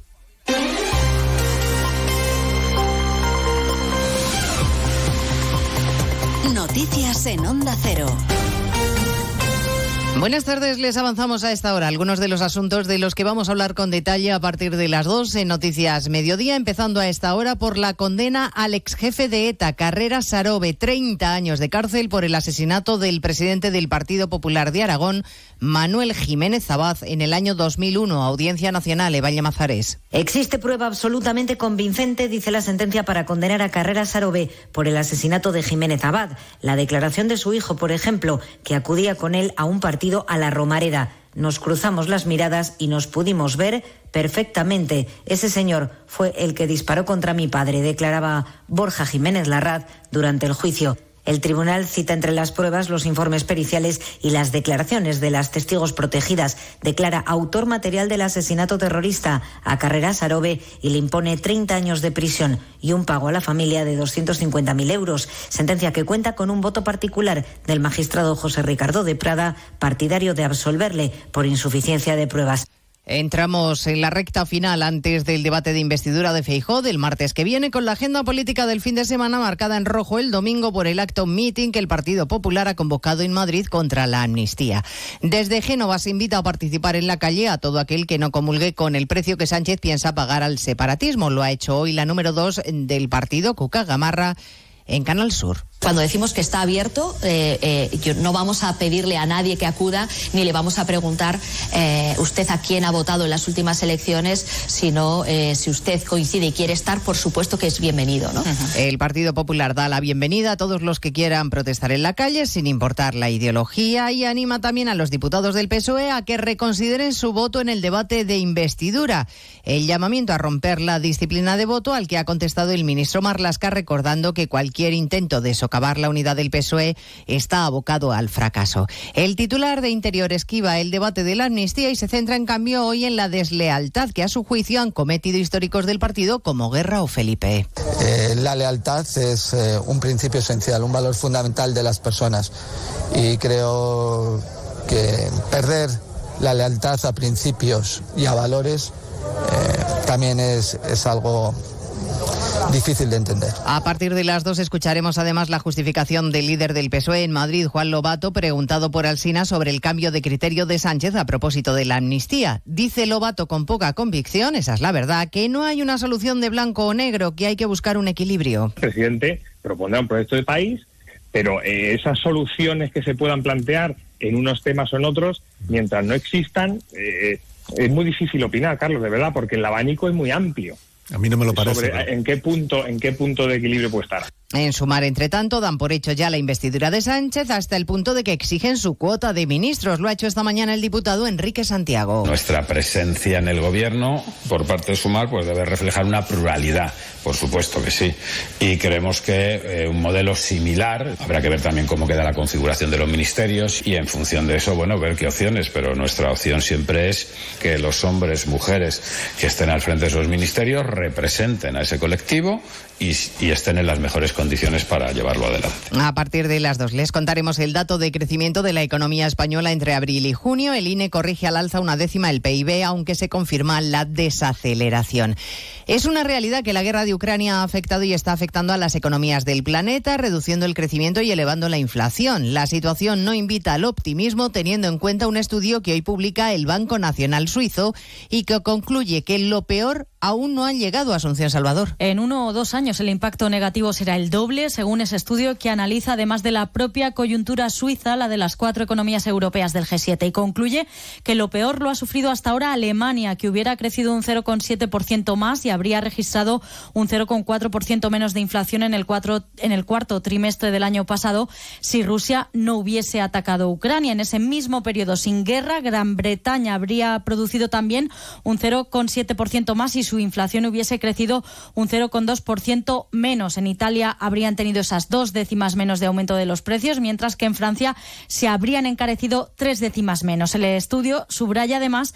[SPEAKER 21] Buenas tardes, les avanzamos a esta hora algunos de los asuntos de los que vamos a hablar con detalle a partir de las dos en Noticias Mediodía, empezando a esta hora por la condena al ex jefe de ETA, Carrera Sarobe, 30 años de cárcel por el asesinato del presidente del Partido Popular de Aragón, Manuel Jiménez Zabaz, en el año 2001, Audiencia Nacional, Evalle Mazares.
[SPEAKER 22] Existe prueba absolutamente convincente, dice la sentencia, para condenar a Carrera Sarobe por el asesinato de Jiménez Abad. La declaración de su hijo, por ejemplo, que acudía con él a un partido a la Romareda. Nos cruzamos las miradas y nos pudimos ver perfectamente. Ese señor fue el que disparó contra mi padre, declaraba Borja Jiménez Larraz durante el juicio. El tribunal cita entre las pruebas los informes periciales y las declaraciones de las testigos protegidas. Declara autor material del asesinato terrorista a Carrera Sarobe y le impone 30 años de prisión y un pago a la familia de 250.000 euros. Sentencia que cuenta con un voto particular del magistrado José Ricardo de Prada, partidario de absolverle por insuficiencia de pruebas.
[SPEAKER 21] Entramos en la recta final antes del debate de investidura de Feijó del martes que viene con la agenda política del fin de semana marcada en rojo el domingo por el acto meeting que el Partido Popular ha convocado en Madrid contra la amnistía. Desde Génova se invita a participar en la calle a todo aquel que no comulgue con el precio que Sánchez piensa pagar al separatismo. Lo ha hecho hoy la número dos del partido, Cuca Gamarra, en Canal Sur.
[SPEAKER 23] Cuando decimos que está abierto, eh, eh, no vamos a pedirle a nadie que acuda ni le vamos a preguntar eh, usted a quién ha votado en las últimas elecciones, sino si usted coincide y quiere estar, por supuesto que es bienvenido. ¿no?
[SPEAKER 21] El Partido Popular da la bienvenida a todos los que quieran protestar en la calle, sin importar la ideología, y anima también a los diputados del PSOE a que reconsideren su voto en el debate de investidura. El llamamiento a romper la disciplina de voto al que ha contestado el ministro Marlasca, recordando que cualquier intento de socavar la unidad del PSOE está abocado al fracaso. El titular de Interior esquiva el debate de la amnistía y se centra en cambio hoy en la deslealtad que a su juicio han cometido históricos del partido como Guerra o Felipe.
[SPEAKER 24] Eh, la lealtad es eh, un principio esencial, un valor fundamental de las personas y creo que perder la lealtad a principios y a valores eh, también es, es algo difícil de entender.
[SPEAKER 21] A partir de las dos escucharemos además la justificación del líder del PSOE en Madrid, Juan Lobato, preguntado por Alsina sobre el cambio de criterio de Sánchez a propósito de la amnistía. Dice Lobato con poca convicción, esa es la verdad, que no hay una solución de blanco o negro, que hay que buscar un equilibrio.
[SPEAKER 25] El presidente propondrá un proyecto de país, pero eh, esas soluciones que se puedan plantear en unos temas o en otros, mientras no existan, eh, es muy difícil opinar, Carlos, de verdad, porque el abanico es muy amplio.
[SPEAKER 26] A mí no me lo parece.
[SPEAKER 25] Sobre en qué punto, en qué punto de equilibrio puede estar.
[SPEAKER 21] En sumar, entre tanto, dan por hecho ya la investidura de Sánchez hasta el punto de que exigen su cuota de ministros. Lo ha hecho esta mañana el diputado Enrique Santiago.
[SPEAKER 27] Nuestra presencia en el gobierno, por parte de Sumar, pues debe reflejar una pluralidad, por supuesto que sí. Y creemos que eh, un modelo similar, habrá que ver también cómo queda la configuración de los ministerios y en función de eso, bueno, ver qué opciones. Pero nuestra opción siempre es que los hombres, mujeres que estén al frente de esos ministerios representen a ese colectivo y, estén en las mejores condiciones para llevarlo adelante.
[SPEAKER 21] A partir de las dos les contaremos el dato de crecimiento de la economía española entre abril y junio. El INE corrige al alza una décima el PIB, aunque se confirma la desaceleración. Es una realidad que la guerra de Ucrania ha afectado y está afectando a las economías del planeta, reduciendo el crecimiento y elevando la inflación. La situación no invita al optimismo, teniendo en cuenta un estudio que hoy publica el Banco Nacional Suizo y que concluye que lo peor aún no ha llegado a Asunción Salvador.
[SPEAKER 28] En uno o dos años el impacto negativo será el doble, según ese estudio que analiza además de la propia coyuntura suiza, la de las cuatro economías europeas del G7, y concluye que lo peor lo ha sufrido hasta ahora Alemania, que hubiera crecido un 0,7% más y habría registrado un 0,4% menos de inflación en el, cuatro, en el cuarto trimestre del año pasado si Rusia no hubiese atacado Ucrania. En ese mismo periodo sin guerra, Gran Bretaña habría producido también un 0,7% más y su inflación hubiese crecido un 0,2% menos. En Italia habrían tenido esas dos décimas menos de aumento de los precios, mientras que en Francia se habrían encarecido tres décimas menos. El estudio subraya además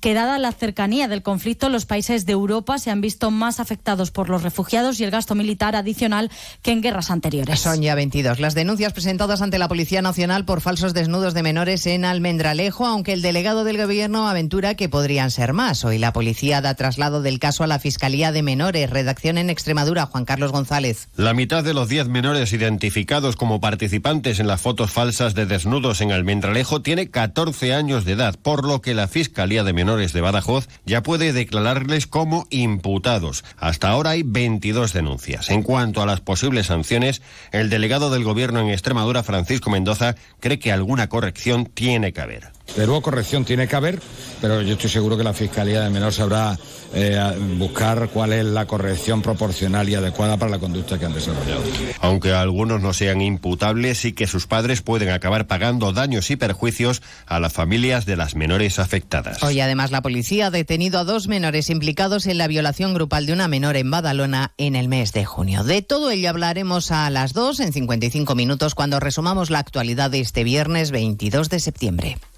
[SPEAKER 28] que dada la cercanía del conflicto, los países de Europa se han visto más afectados por los refugiados y el gasto militar adicional que en guerras anteriores.
[SPEAKER 21] Son ya 22 las denuncias presentadas ante la Policía Nacional por falsos desnudos de menores en Almendralejo, aunque el delegado del Gobierno aventura que podrían ser más. Hoy la policía da traslado del caso a la Fiscalía de Menores. Redacción en Extremadura, Juan Carlos González.
[SPEAKER 29] La mitad de los 10 menores identificados como participantes en las fotos falsas de desnudos en Almendralejo tiene 14 años de edad, por lo que la Fiscalía de Menores de Badajoz ya puede declararles como imputados. Hasta ahora hay 22 denuncias. En cuanto a las posibles sanciones, el delegado del Gobierno en Extremadura, Francisco Mendoza, cree que alguna corrección tiene que haber.
[SPEAKER 30] De nuevo, corrección tiene que haber, pero yo estoy seguro que la Fiscalía de Menor sabrá eh, buscar cuál es la corrección proporcional y adecuada para la conducta que han desarrollado.
[SPEAKER 29] Aunque algunos no sean imputables, sí que sus padres pueden acabar pagando daños y perjuicios a las familias de las menores afectadas.
[SPEAKER 21] Hoy además la policía ha detenido a dos menores implicados en la violación grupal de una menor en Badalona en el mes de junio. De todo ello hablaremos a las 2 en 55 minutos cuando resumamos la actualidad de este viernes 22 de septiembre.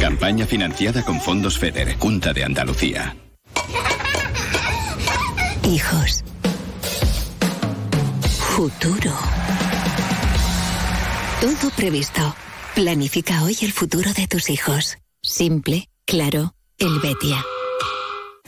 [SPEAKER 31] Campaña financiada con fondos FEDER, Junta de Andalucía.
[SPEAKER 2] Hijos. Futuro. Todo previsto. Planifica hoy el futuro de tus hijos. Simple, claro, el Betia.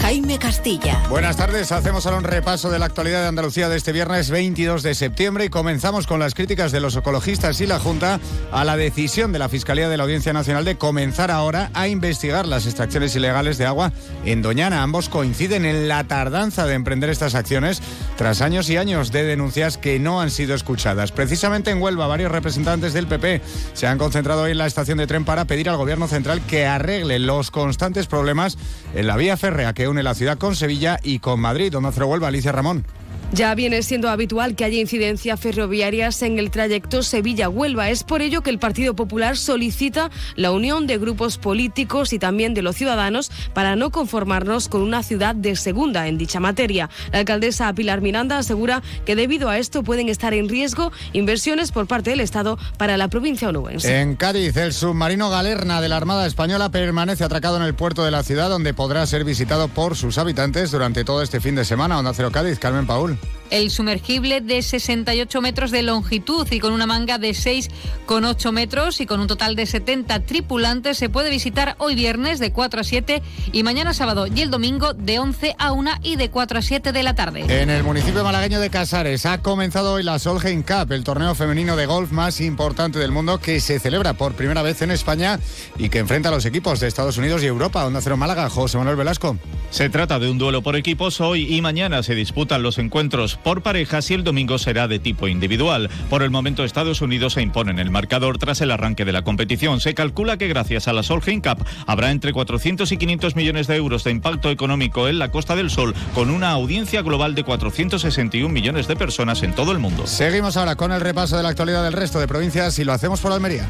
[SPEAKER 2] Jaime Castilla.
[SPEAKER 32] Buenas tardes, hacemos ahora un repaso de la actualidad de Andalucía de este viernes 22 de septiembre y comenzamos con las críticas de los ecologistas y la Junta a la decisión de la Fiscalía de la Audiencia Nacional de comenzar ahora a investigar las extracciones ilegales de agua en Doñana. Ambos coinciden en la tardanza de emprender estas acciones tras años y años de denuncias que no han sido escuchadas. Precisamente en Huelva, varios representantes del PP se han concentrado hoy en la estación de tren para pedir al Gobierno Central que arregle los constantes problemas en la vía férrea que une la ciudad con Sevilla y con Madrid. Donde hace Huelva, Alicia Ramón.
[SPEAKER 33] Ya viene siendo habitual que haya incidencias ferroviarias en el trayecto Sevilla-Huelva. Es por ello que el Partido Popular solicita la unión de grupos políticos y también de los ciudadanos para no conformarnos con una ciudad de segunda en dicha materia. La alcaldesa Pilar Miranda asegura que debido a esto pueden estar en riesgo inversiones por parte del Estado para la provincia onubense.
[SPEAKER 32] En Cádiz, el submarino Galerna de la Armada Española permanece atracado en el puerto de la ciudad donde podrá ser visitado por sus habitantes durante todo este fin de semana. Onda Cero Cádiz, Carmen Paul.
[SPEAKER 12] El sumergible de 68 metros de longitud y con una manga de 6,8 metros y con un total de 70 tripulantes se puede visitar hoy viernes de 4 a 7 y mañana sábado y el domingo de 11 a 1 y de 4 a 7 de la tarde.
[SPEAKER 32] En el municipio malagueño de Casares ha comenzado hoy la Solheim Cup, el torneo femenino de golf más importante del mundo que se celebra por primera vez en España y que enfrenta a los equipos de Estados Unidos y Europa. Onda Cero Málaga, José Manuel Velasco.
[SPEAKER 34] Se trata de un duelo por equipos. Hoy y mañana se disputan los encuentros por parejas y el domingo será de tipo individual. Por el momento Estados Unidos se impone en el marcador tras el arranque de la competición. Se calcula que gracias a la Solheim Cup habrá entre 400 y 500 millones de euros de impacto económico en la Costa del Sol con una audiencia global de 461 millones de personas en todo el mundo.
[SPEAKER 32] Seguimos ahora con el repaso de la actualidad del resto de provincias y lo hacemos por Almería.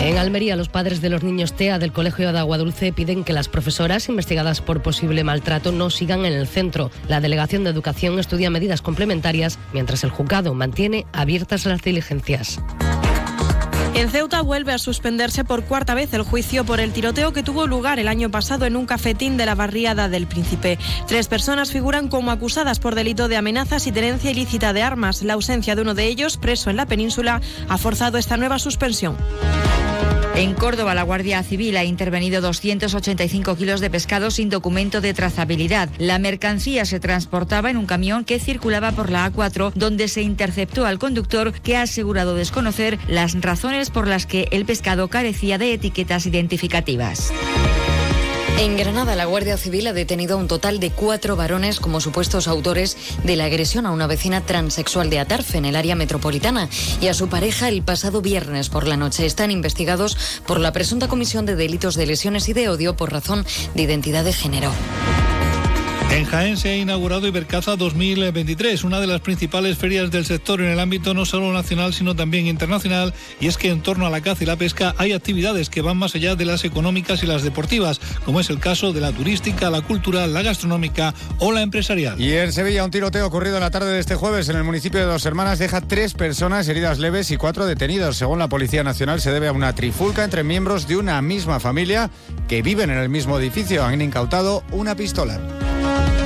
[SPEAKER 35] En Almería, los padres de los niños TEA del Colegio de Agua Dulce piden que las profesoras investigadas por posible maltrato no sigan en el centro. La Delegación de Educación estudia medidas complementarias mientras el juzgado mantiene abiertas las diligencias.
[SPEAKER 36] En Ceuta vuelve a suspenderse por cuarta vez el juicio por el tiroteo que tuvo lugar el año pasado en un cafetín de la barriada del Príncipe. Tres personas figuran como acusadas por delito de amenazas y tenencia ilícita de armas. La ausencia de uno de ellos, preso en la península, ha forzado esta nueva suspensión.
[SPEAKER 26] En Córdoba, la Guardia Civil ha intervenido 285 kilos de pescado sin documento de trazabilidad. La mercancía se transportaba en un camión que circulaba por la A4, donde se interceptó al conductor que ha asegurado desconocer las razones por las que el pescado carecía de etiquetas identificativas.
[SPEAKER 35] En Granada, la Guardia Civil ha detenido a un total de cuatro varones como supuestos autores de la agresión a una vecina transexual de Atarfe, en el área metropolitana, y a su pareja el pasado viernes por la noche. Están investigados por la presunta comisión de delitos de lesiones y de odio por razón de identidad de género.
[SPEAKER 37] En Jaén se ha inaugurado Ibercaza 2023, una de las principales ferias del sector en el ámbito no solo nacional sino también internacional, y es que en torno a la caza y la pesca hay actividades que van más allá de las económicas y las deportivas, como es el caso de la turística, la cultural, la gastronómica o la empresarial.
[SPEAKER 32] Y en Sevilla un tiroteo ocurrido en la tarde de este jueves en el municipio de Dos Hermanas deja tres personas heridas leves y cuatro detenidos. Según la Policía Nacional se debe a una trifulca entre miembros de una misma familia que viven en el mismo edificio. Han incautado una pistola.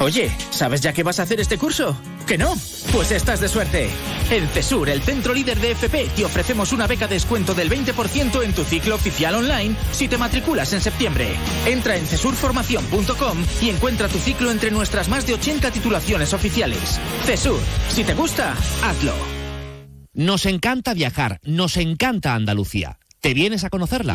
[SPEAKER 38] Oye, ¿sabes ya qué vas a hacer este curso? ¿Que no? Pues estás de suerte. En CESUR, el centro líder de FP, te ofrecemos una beca de descuento del 20% en tu ciclo oficial online si te matriculas en septiembre. Entra en cesurformación.com y encuentra tu ciclo entre nuestras más de 80 titulaciones oficiales. CESUR, si te gusta, hazlo.
[SPEAKER 39] Nos encanta viajar, nos encanta Andalucía. ¿Te vienes a conocerla?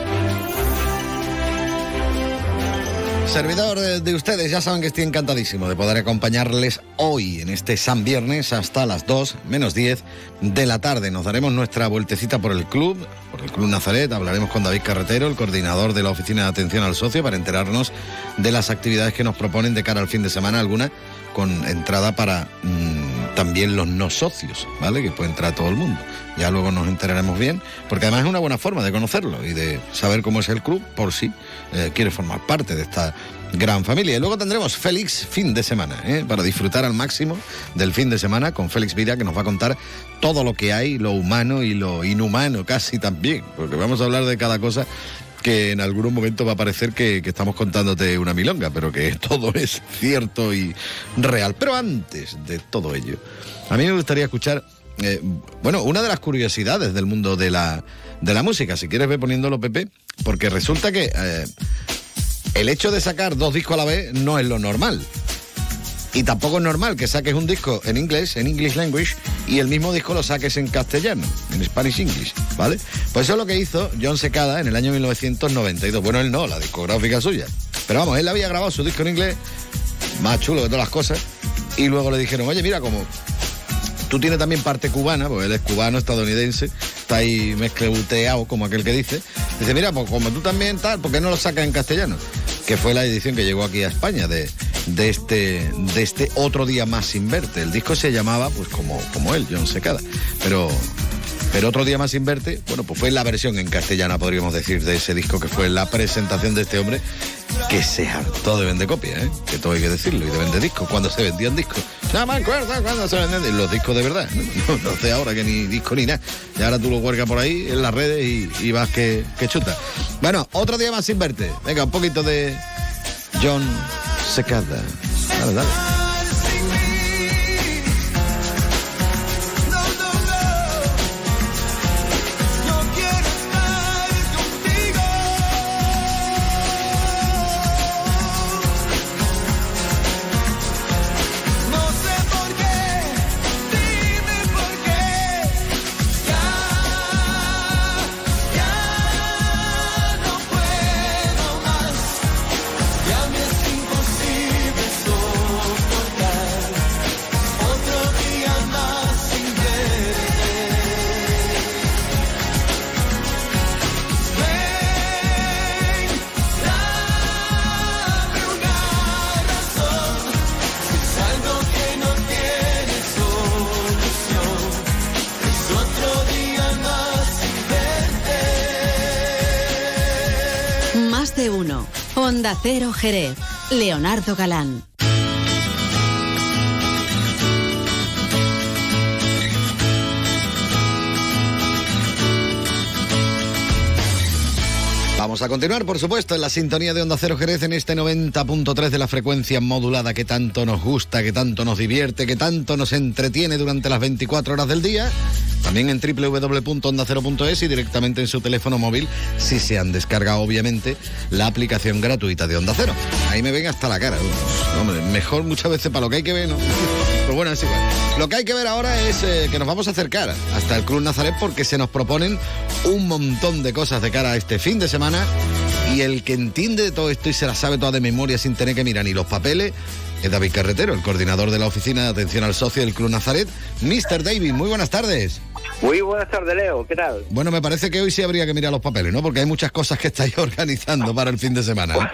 [SPEAKER 3] Servidor de ustedes, ya saben que estoy encantadísimo de poder acompañarles hoy en este San Viernes hasta las 2 menos 10 de la tarde. Nos daremos nuestra vueltecita por el club, por el Club Nazaret. Hablaremos con David Carretero, el coordinador de la Oficina de Atención al Socio, para enterarnos de las actividades que nos proponen de cara al fin de semana, alguna con entrada para mmm, también los no socios, ¿vale? Que puede entrar todo el mundo. Ya luego nos enteraremos bien, porque además es una buena forma de conocerlo y de saber cómo es el club por si eh, quiere formar parte de esta gran familia. Y luego tendremos Félix fin de semana, ¿eh? para disfrutar al máximo del fin de semana con Félix Vida, que nos va a contar todo lo que hay, lo humano y lo inhumano casi también, porque vamos a hablar de cada cosa que en algún momento va a parecer que, estamos contándote una milonga, pero que <laughs> todo es cierto y real. Pero antes de todo ello, a mí me gustaría escuchar, eh, bueno, una de las curiosidades del mundo de la, de la música. Si quieres, ve poniéndolo, Pepe, porque resulta que eh, el hecho de sacar dos discos a la vez no es lo normal. Y tampoco es normal que saques un disco en inglés, en English Language, y el mismo disco lo saques en castellano, en Spanish English, ¿vale? Pues eso es lo que hizo John Secada en el año 1992. Bueno, él no, la discográfica suya. Pero vamos, él había grabado su disco en inglés, más chulo de todas las cosas, y luego le dijeron, oye, mira, como tú tienes también parte cubana, porque él es cubano, estadounidense, está ahí mezcleuteado, como aquel que dice. Dice, mira, pues como tú también tal, ¿por qué no lo sacas en castellano? Que fue la edición que llegó aquí a España de, de, este, de este Otro Día Más Sin Verte. El disco se llamaba, pues como, como él, John Secada. Pero, pero Otro Día Más Sin Verte, bueno, pues fue la versión en castellana, podríamos decir, de ese disco que fue la presentación de este hombre, que se hartó de vender copias, ¿eh? que todo hay que decirlo, y de vender discos, cuando se vendían discos. No me acuerdo cuando se vendían los discos de verdad, no, sé ahora que ni disco ni nada. Y ahora tú lo cuelgas por ahí en las redes y, vas que, chuta. Bueno, Otro Día Más Sin Verte. Venga, un poquito de John Secada. Dale, dale.
[SPEAKER 2] Onda Cero Jerez. Leonardo Galán.
[SPEAKER 3] Vamos a continuar, por supuesto, en la sintonía de Onda Cero Jerez en este 90.3 de la frecuencia modulada que tanto nos gusta, que tanto nos divierte, que tanto nos entretiene durante las 24 horas del día. También en www.ondacero.es y directamente en su teléfono móvil si se han descargado, obviamente, la aplicación gratuita de Onda Cero. Ahí me ven hasta la cara. Mejor muchas veces para lo que hay que ver, ¿no? <laughs> Pero bueno, es igual. Lo que hay que ver ahora es eh, que nos vamos a acercar hasta el Club Nazaret porque se nos proponen un montón de cosas de cara a este fin de semana y el que entiende de todo esto y se la sabe toda de memoria sin tener que mirar ni los papeles es David Carretero, el coordinador de la Oficina de Atención al Socio del Club Nazaret. Mr. David, muy buenas tardes.
[SPEAKER 40] Muy buenas tardes, Leo. ¿Qué tal?
[SPEAKER 3] Bueno, me parece que hoy sí habría que mirar los papeles, ¿no? Porque hay muchas cosas que estáis <laughs> organizando para el fin de semana. ¿eh?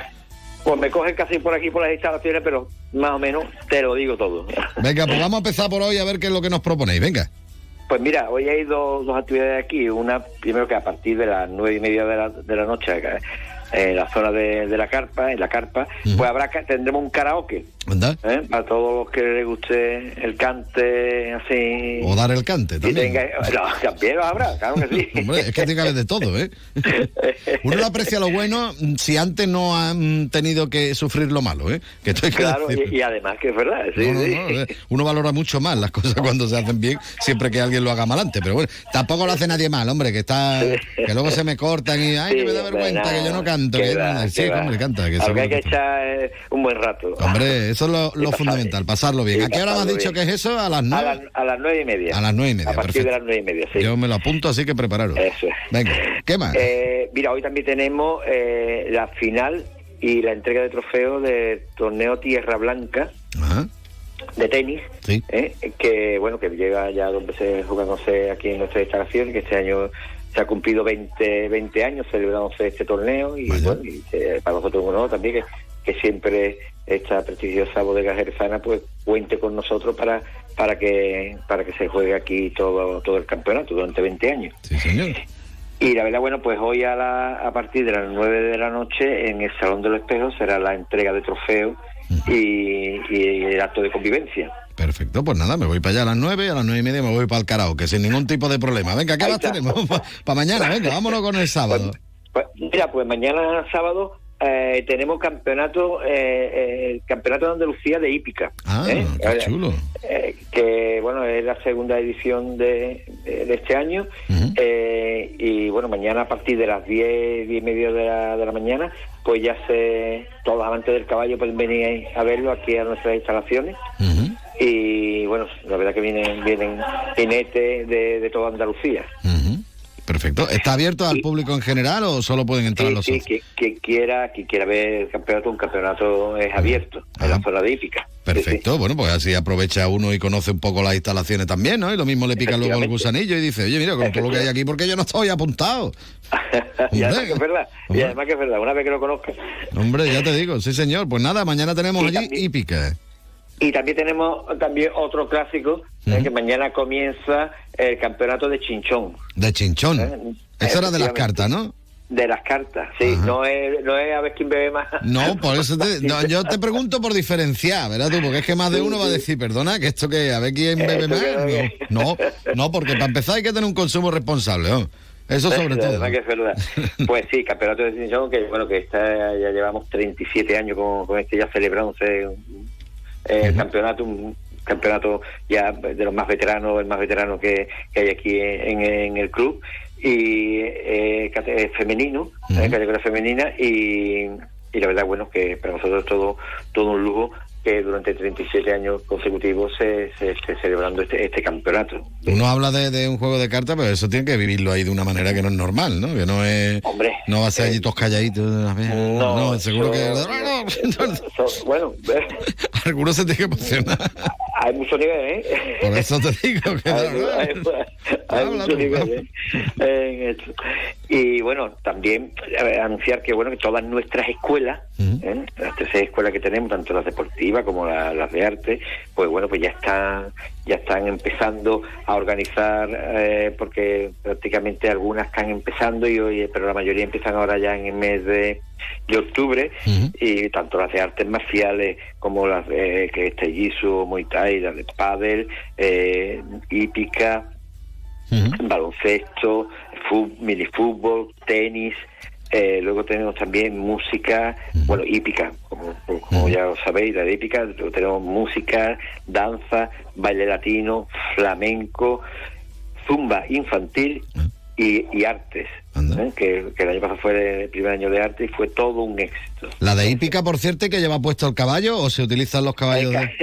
[SPEAKER 40] Pues me cogen casi por aquí por las instalaciones, pero más o menos te lo digo todo.
[SPEAKER 3] Venga, pues vamos a empezar por hoy a ver qué es lo que nos proponéis. Venga.
[SPEAKER 40] Pues mira, hoy hay dos, dos actividades aquí. Una, primero que a partir de las nueve y media de la, de la noche en la zona de, de la carpa, en la carpa, pues habrá tendremos un karaoke. ¿Eh? Para todos los que les guste el cante así.
[SPEAKER 3] O dar el cante también.
[SPEAKER 40] tenga- <laughs> no, también lo habrá, claro que sí. <laughs>
[SPEAKER 3] Hombre, es que tiene que haber de todo, ¿eh? Uno lo aprecia lo bueno si antes no han tenido que sufrir lo malo, ¿eh? Que esto hay que
[SPEAKER 40] Claro, y, y además que es verdad, sí,
[SPEAKER 3] No, no,
[SPEAKER 40] sí.
[SPEAKER 3] no, eh, uno valora mucho más las cosas cuando se hacen bien, siempre que alguien lo haga mal antes. Pero bueno, tampoco lo hace nadie mal, hombre, que está, que luego se me cortan y ay, que me da vergüenza, que yo no canto.
[SPEAKER 40] que
[SPEAKER 3] que-
[SPEAKER 40] va,
[SPEAKER 3] sí,
[SPEAKER 40] va.
[SPEAKER 3] hombre, canta. Que
[SPEAKER 40] hay que echar un buen rato.
[SPEAKER 3] Hombre, <laughs> eso es lo, fundamental, pasarlo bien. ¿A qué hora me has dicho
[SPEAKER 40] bien.
[SPEAKER 3] que es eso? A las
[SPEAKER 40] A,
[SPEAKER 3] nueve.
[SPEAKER 40] a las nueve y media.
[SPEAKER 3] A las nueve y media,
[SPEAKER 40] A partir
[SPEAKER 3] perfecto.
[SPEAKER 40] de las nueve y media, sí.
[SPEAKER 3] Yo me lo apunto, así que prepararos.
[SPEAKER 40] Eso es.
[SPEAKER 3] Venga, ¿qué más?
[SPEAKER 40] Eh, mira, hoy también tenemos eh, la final y la entrega de trofeo del torneo Tierra Blanca
[SPEAKER 3] Ajá.
[SPEAKER 40] de tenis,
[SPEAKER 3] Sí.
[SPEAKER 40] eh, que bueno, que llega ya donde se juega, no sé, aquí en nuestra instalación, que este año se ha cumplido 20, 20 años celebrándose este torneo y, bueno, y, eh, para nosotros un honor también que, que siempre esta prestigiosa bodega jerezana pues cuente con nosotros para para que para que se juegue aquí todo todo el campeonato durante 20 años.
[SPEAKER 3] Sí, señor.
[SPEAKER 40] Y la verdad, bueno, pues hoy a, la, a partir de las 9 de la noche en el Salón de los Espejos será la entrega de trofeos y, y el acto de convivencia.
[SPEAKER 3] Perfecto, pues nada, me voy para allá a las nueve, a las nueve y media me voy para el karaoke, sin ningún tipo de problema. Venga, ¿qué más tenemos <laughs> para mañana? Venga, vámonos con el sábado.
[SPEAKER 40] Pues, mira, pues mañana sábado eh, tenemos campeonato, eh, eh, el campeonato de Andalucía de hípica.
[SPEAKER 3] Ah,
[SPEAKER 40] ¿eh?
[SPEAKER 3] qué chulo.
[SPEAKER 40] eh, que bueno es la segunda edición de, este año eh, y bueno mañana a partir de las 10, 10 y media de la, de la mañana pues ya se todos los amantes del caballo pueden venir a verlo aquí a nuestras instalaciones y bueno la verdad que vienen vienen jinetes de, de toda Andalucía
[SPEAKER 3] Perfecto. ¿Está abierto al público en general o solo pueden entrar
[SPEAKER 40] Sí,
[SPEAKER 3] los
[SPEAKER 40] sí,
[SPEAKER 3] socios?
[SPEAKER 40] que, que quiera que quiera ver el campeonato un campeonato es abierto en la zona de hípica
[SPEAKER 3] Perfecto, bueno, pues así aprovecha uno y conoce un poco las instalaciones también, ¿no? Y lo mismo le pica luego el gusanillo y dice, oye, mira, con todo lo que hay aquí, ¿por qué yo no estoy apuntado? <laughs>
[SPEAKER 40] y además que es verdad y además que es verdad una vez que lo conozcas
[SPEAKER 3] Hombre, ya te digo, sí señor. Pues nada, mañana tenemos
[SPEAKER 40] Y
[SPEAKER 3] allí
[SPEAKER 40] también-
[SPEAKER 3] hípica.
[SPEAKER 40] Y también tenemos también otro clásico, eh, que mañana comienza el campeonato de Chinchón.
[SPEAKER 3] De chinchón.
[SPEAKER 40] ¿eh?
[SPEAKER 3] Eso era de las cartas, ¿no?
[SPEAKER 40] De las cartas, sí. No es, no es a ver quién bebe más.
[SPEAKER 3] No, <laughs> por eso te, no, yo te pregunto por diferenciar, ¿verdad tú? Porque es que más de uno va a decir, perdona, que esto que a ver quién bebe más. No, no, no, porque para empezar hay que tener un consumo responsable, ¿no? Eso sobre
[SPEAKER 40] La
[SPEAKER 3] todo.
[SPEAKER 40] que es verdad. <laughs> Pues sí, campeonato de Chinchón, que bueno, que está, ya llevamos 37 años con, con este ya celebrándose un- el campeonato, un campeonato ya de los más veteranos, el más veterano que, que hay aquí en, en el club, y eh, eh, femenino, eh, categoría femenina, y, y la verdad, bueno, que para nosotros es todo, todo un lujo que durante 37 años consecutivos se, se esté celebrando este, este campeonato.
[SPEAKER 3] Uno habla de, de un juego de cartas, pero eso tiene que vivirlo ahí de una manera que no es normal, ¿no? Que no es.
[SPEAKER 40] Hombre.
[SPEAKER 3] No va a ser allí todos calladitos. ver, No, seguro que.
[SPEAKER 40] So- <laughs> bueno, <laughs>
[SPEAKER 3] Algunos se tiene que emocionar.
[SPEAKER 40] hay mucho nivel, ¿eh?
[SPEAKER 3] Por eso te digo que.
[SPEAKER 40] hay, hay- <laughs> hay ¿eh? <laughs> en esto. Y bueno, también eh, anunciar que bueno que todas nuestras escuelas, ¿eh? las tres escuelas que tenemos, tanto las deportivas como la- las de arte, pues bueno, pues ya están ya están empezando a organizar, eh, porque prácticamente algunas están empezando y hoy, pero la mayoría empiezan ahora ya en el mes de, de octubre y tanto las de artes marciales como las de que este jiu muay thai, las de pádel, hípica, baloncesto, minifútbol, tenis. eh, luego tenemos también música, bueno, hípica, como, como ya lo sabéis, la de hípica, luego tenemos música, danza, baile latino, flamenco, zumba infantil y, y artes, ¿eh? que, que el año pasado fue el primer año de arte y fue todo un éxito.
[SPEAKER 3] La de hípica, por cierto, que lleva puesto el caballo o se utilizan los caballos de. <laughs>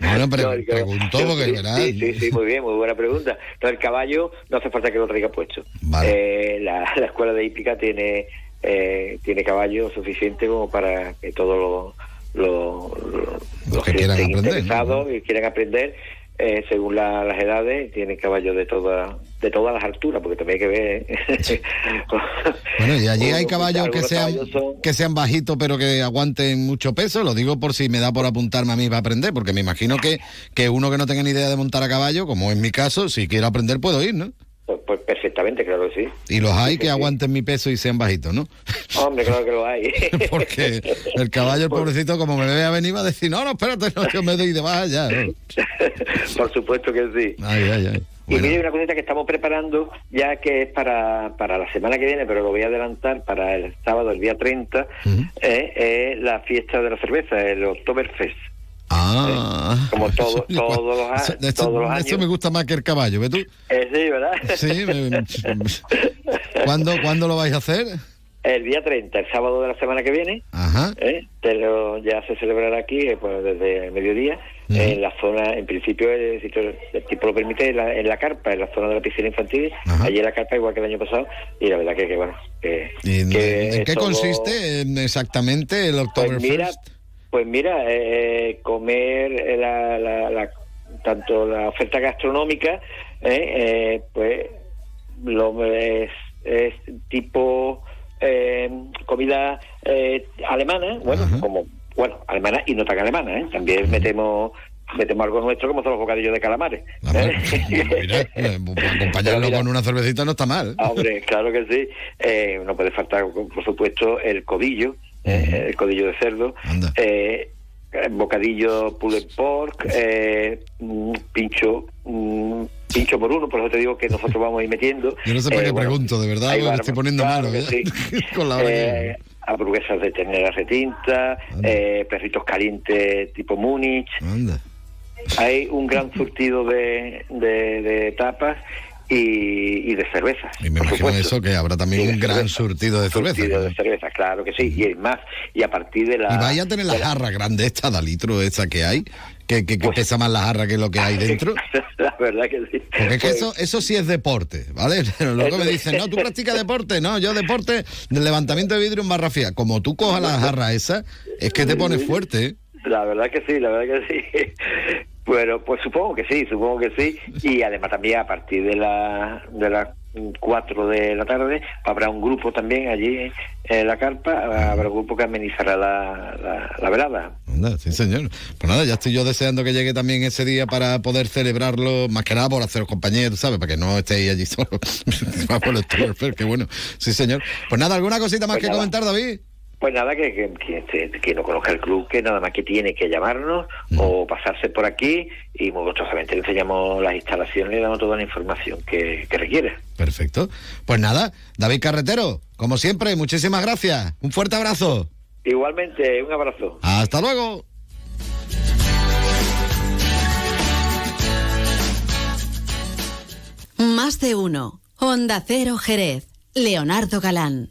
[SPEAKER 3] Bueno, pre-
[SPEAKER 40] No, caballo-
[SPEAKER 3] preguntó porque,
[SPEAKER 40] sí,
[SPEAKER 3] verás.
[SPEAKER 40] Sí, sí, sí, muy bien, muy buena pregunta. No, el caballo no hace falta que lo traiga puesto. Eh, la, la escuela de hípica tiene eh, tiene caballo suficiente como para que todos los, los, los- los
[SPEAKER 3] que quieran aprender,
[SPEAKER 40] interesados y quieran aprender, eh, según la- las edades, tienen caballos de todas de todas las alturas, porque también hay que ver. ¿eh? <laughs>
[SPEAKER 3] Bueno, y allí hay caballos que sean,
[SPEAKER 40] caballos son-
[SPEAKER 3] que sean bajitos pero que aguanten mucho peso. Lo digo por si me da por apuntarme a mí para aprender, porque me imagino que, que uno que no tenga ni idea de montar a caballo, como en mi caso, si quiero aprender puedo ir, ¿no?
[SPEAKER 40] Pues, pues perfectamente, claro que sí.
[SPEAKER 3] Y los hay que aguanten mi peso y sean bajitos, ¿no? <laughs>
[SPEAKER 40] Hombre, claro que lo hay. <laughs>
[SPEAKER 3] Porque el caballo, el pobrecito, como me vea venir, va a decir, no, no, espérate, no, yo me doy de baja ya. ¿no? <laughs>
[SPEAKER 40] Por supuesto que sí.
[SPEAKER 3] Ay, ay, ay.
[SPEAKER 40] Y mire una cosita que estamos preparando, ya que es para, para la semana que viene, pero lo voy a adelantar para el sábado, el día 30, eh, es la fiesta de la cerveza, el Oktoberfest.
[SPEAKER 3] Ah.
[SPEAKER 40] Como todo,
[SPEAKER 3] Eso-
[SPEAKER 40] todos los, a-
[SPEAKER 3] eso- eso-
[SPEAKER 40] todos los años.
[SPEAKER 3] eso me gusta más que el caballo, ¿ves tú?
[SPEAKER 40] Eh, sí, ¿verdad?
[SPEAKER 3] Sí, me- <laughs> ¿Cuándo, ¿Cuándo lo vais a hacer?
[SPEAKER 40] El día 30, el sábado de la semana que viene,
[SPEAKER 3] Ajá.
[SPEAKER 40] ¿eh? pero ya se celebrará aquí eh, pues, desde el mediodía, en la zona, en principio, el, el tipo lo permite, en la, en la carpa, en la zona de la piscina infantil, allí en la carpa, igual que el año pasado, y la verdad que, que bueno, que,
[SPEAKER 3] ¿Y en,
[SPEAKER 40] que
[SPEAKER 3] en
[SPEAKER 40] es
[SPEAKER 3] qué
[SPEAKER 40] todo-
[SPEAKER 3] consiste en exactamente el
[SPEAKER 40] Pues mira,
[SPEAKER 3] Oktoberfest?
[SPEAKER 40] Pues mira, eh, comer la, la- la- tanto la oferta gastronómica, eh, eh, pues lo es, es tipo eh, comida eh, alemana, bueno, como bueno, alemana y no tan alemana, ¿eh? También metemos metemos algo nuestro como son los bocadillos de calamares. ¿eh? <laughs>
[SPEAKER 3] Mira, eh, <laughs> acompañarlo con una cervecita no está mal.
[SPEAKER 40] Ah, Hombre, claro que sí. Eh, no puede faltar, por supuesto, el codillo, eh, el codillo de cerdo, eh, bocadillo pulled pork, eh, mm, pincho mm, pincho por uno, por eso te digo que nosotros vamos a ir metiendo. <laughs>
[SPEAKER 3] Yo no sé para
[SPEAKER 40] Eh,
[SPEAKER 3] qué
[SPEAKER 40] bueno,
[SPEAKER 3] pregunto, de verdad, me estoy poniendo
[SPEAKER 40] claro
[SPEAKER 3] malo. ¿eh?
[SPEAKER 40] sí. <laughs>
[SPEAKER 3] con la hora
[SPEAKER 40] Eh, hamburguesas de ternera retinta, eh, perritos calientes tipo Múnich. Hay un gran surtido de, de, de tapas y, y de cervezas.
[SPEAKER 3] Y me imagino eso, que habrá también un gran surtido de cerveza.
[SPEAKER 40] Surtido de cerveza, claro que sí. Y es más, y a partir de la...
[SPEAKER 3] Y vaya a tener la
[SPEAKER 40] de
[SPEAKER 3] jarra grande esta de litro esa que hay, que, que, que
[SPEAKER 40] Pues
[SPEAKER 3] pesa más la jarra que lo que hay <laughs> dentro.
[SPEAKER 40] la verdad que sí.
[SPEAKER 3] Porque es que
[SPEAKER 40] Pues,
[SPEAKER 3] eso, eso sí es deporte, ¿vale? <laughs> Pero luego me dicen, no, tú practicas deporte. No, yo deporte del levantamiento de vidrio en barra fría. Como tú cojas la jarra esa, es que te pones fuerte. ¿eh?
[SPEAKER 40] La verdad que sí, la verdad que sí. Bueno, pues supongo que sí, supongo que sí. Y además también a partir de la de las 4 de la tarde habrá un grupo también allí en la carpa, habrá un grupo que amenizará la, la, la velada.
[SPEAKER 3] Anda, sí, señor. Pues nada, ya estoy yo deseando que llegue también ese día para poder celebrarlo, más que nada por haceros compañía, tú sabes, para que no estéis allí <laughs> solos. <laughs> Oktoberfest, que bueno. Sí, señor. Pues nada, ¿alguna cosita más
[SPEAKER 40] Pues
[SPEAKER 3] que
[SPEAKER 40] nada.
[SPEAKER 3] comentar, David?
[SPEAKER 40] Pues nada, que, que, que, que- que no conozca el club, que nada más que tiene que llamarnos o pasarse por aquí y muy gustosamente le enseñamos las instalaciones y le damos toda la información que, que requiere.
[SPEAKER 3] Perfecto. Pues nada, David Carretero, como siempre, muchísimas gracias. Un fuerte abrazo.
[SPEAKER 40] Igualmente, un abrazo.
[SPEAKER 3] Hasta luego.
[SPEAKER 2] Más de uno. Onda Cero Jerez. Leonardo Galán.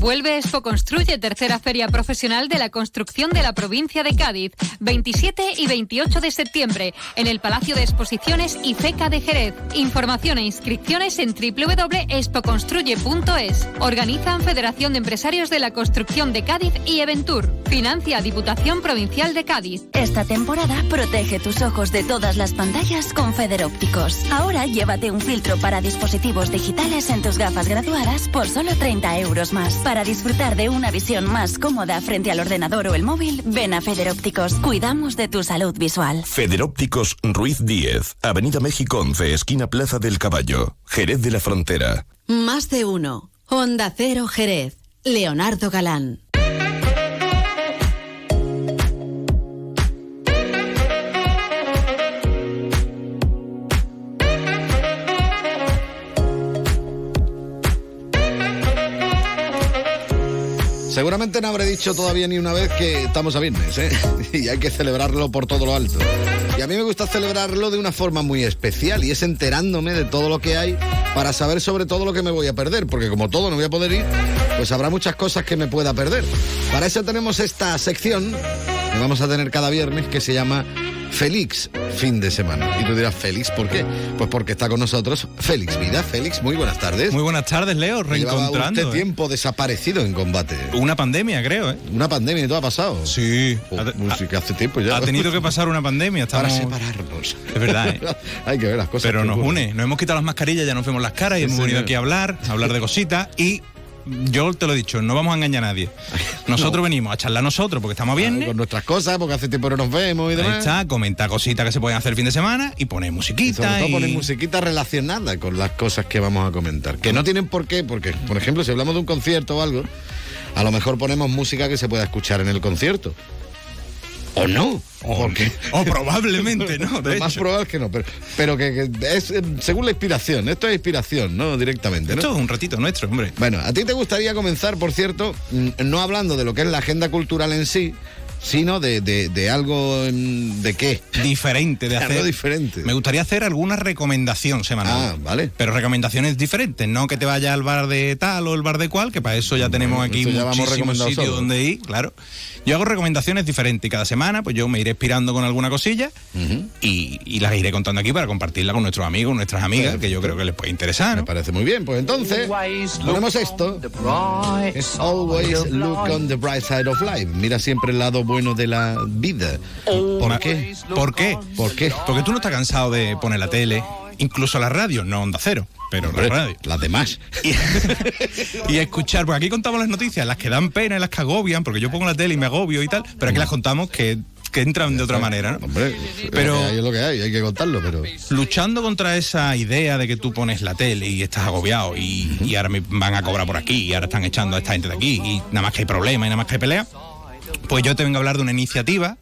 [SPEAKER 12] Vuelve Expo Construye, tercera feria profesional de la construcción de la provincia de Cádiz, 27 y 28 de septiembre, en el Palacio de Exposiciones IFECA de Jerez. Información e inscripciones en www.expoconstruye.es. Organizan Federación de Empresarios de la Construcción de Cádiz y Eventur. Financia Diputación Provincial de Cádiz.
[SPEAKER 41] Esta temporada protege tus ojos de todas las pantallas con Federópticos. Ahora llévate un filtro para dispositivos digitales en tus gafas graduadas por solo 30 euros más. Para disfrutar de una visión más cómoda frente al ordenador o el móvil, ven a Federópticos. Cuidamos de tu salud visual.
[SPEAKER 42] Federópticos Ruiz 10, Avenida México 11, esquina Plaza del Caballo, Jerez de la Frontera.
[SPEAKER 2] Más de uno. Onda Cero Jerez. Leonardo Galán.
[SPEAKER 3] Seguramente no habré dicho todavía ni una vez que estamos a viernes, ¿eh? <laughs> Y hay que celebrarlo por todo lo alto. Y a mí me gusta celebrarlo de una forma muy especial y es enterándome de todo lo que hay para saber sobre todo lo que me voy a perder, porque como todo no voy a poder ir, pues habrá muchas cosas que me pueda perder. Para eso tenemos esta sección en vamos a tener cada viernes que se llama Félix fin de semana. Y tú dirás, Félix, ¿por qué? Pues porque está con nosotros Félix Vida. Félix, muy buenas tardes.
[SPEAKER 14] Muy buenas tardes, Leo, reencontrando.
[SPEAKER 3] Usted tiempo desaparecido en combate.
[SPEAKER 14] Una pandemia, creo, ¿eh?
[SPEAKER 3] Una pandemia y todo ha pasado.
[SPEAKER 14] Sí.
[SPEAKER 3] Oh, música hace tiempo ya.
[SPEAKER 14] Ha tenido que pasar una pandemia. Estamos...
[SPEAKER 3] Para separarnos.
[SPEAKER 14] Es verdad, ¿eh? <laughs>
[SPEAKER 3] Hay que ver las cosas.
[SPEAKER 14] Pero nos
[SPEAKER 3] ocurren.
[SPEAKER 14] une. Nos hemos quitado las mascarillas, ya nos vemos las caras y
[SPEAKER 3] Sí,
[SPEAKER 14] hemos venido
[SPEAKER 3] señor.
[SPEAKER 14] aquí a hablar, a hablar de cositas y... Yo te lo he dicho, no vamos a engañar a nadie. <laughs> Nosotros venimos a charlar nosotros porque estamos bien.
[SPEAKER 3] Con nuestras cosas, porque hace tiempo no nos vemos y demás.
[SPEAKER 14] Ahí está, comentar cositas que se pueden hacer el fin de semana y poner
[SPEAKER 3] Y
[SPEAKER 14] musiquita.
[SPEAKER 3] sobre todo
[SPEAKER 14] y-
[SPEAKER 3] poner musiquita relacionada con las cosas que vamos a comentar. Que no tienen por qué, porque, por ejemplo, si hablamos de un concierto o algo, a lo mejor ponemos música que se pueda escuchar en el concierto. O no. porque <laughs>
[SPEAKER 14] O probablemente no, de
[SPEAKER 3] Lo más
[SPEAKER 14] hecho.
[SPEAKER 3] probable es que no, pero, pero que, que es eh, según la inspiración. Esto es inspiración, ¿no? Directamente, ¿no?
[SPEAKER 14] Esto es un ratito nuestro, hombre.
[SPEAKER 3] Bueno, a ti te gustaría comenzar, por cierto, mm, no hablando de lo que es la agenda cultural en sí, sino de, de- de algo mm, de qué.
[SPEAKER 14] Diferente de <laughs> hacer.
[SPEAKER 3] Algo diferente.
[SPEAKER 14] Me gustaría hacer alguna recomendación semanal.
[SPEAKER 3] Ah, vale.
[SPEAKER 14] Pero recomendaciones diferentes, no que te vaya al bar de tal o el bar de cual, que para eso ya tenemos aquí muchísimos sitios donde ir, claro. Yo hago recomendaciones diferentes y cada semana pues yo me iré inspirando con alguna cosilla y, y las iré contando aquí para compartirla con nuestros amigos, nuestras amigas, que yo creo que les puede interesar. ¿no?
[SPEAKER 3] Me parece muy bien, pues entonces ponemos esto. Always look on the bright side of life. Mira siempre el lado bueno de la vida. ¿Por qué?
[SPEAKER 14] ¿Por qué?
[SPEAKER 3] ¿Por qué?
[SPEAKER 14] Porque tú no estás cansado de poner la tele, incluso la radio, no onda cero, pero
[SPEAKER 3] Hombre,
[SPEAKER 14] la radio.
[SPEAKER 3] Las demás.
[SPEAKER 14] Y, <laughs> y escuchar, porque aquí contamos las noticias, las que dan pena y las que agobian, porque yo pongo la tele y me agobio y tal, pero aquí las contamos que, que entran de otra manera, ¿no?
[SPEAKER 3] Hombre,
[SPEAKER 14] Pero-
[SPEAKER 3] pero es lo que hay, hay que contarlo, pero.
[SPEAKER 14] Luchando contra esa idea de que tú pones la tele y estás agobiado y, y ahora me van a cobrar por aquí y ahora están echando a esta gente de aquí y nada más que hay problemas y nada más que hay pelea, pues yo te vengo a hablar de una iniciativa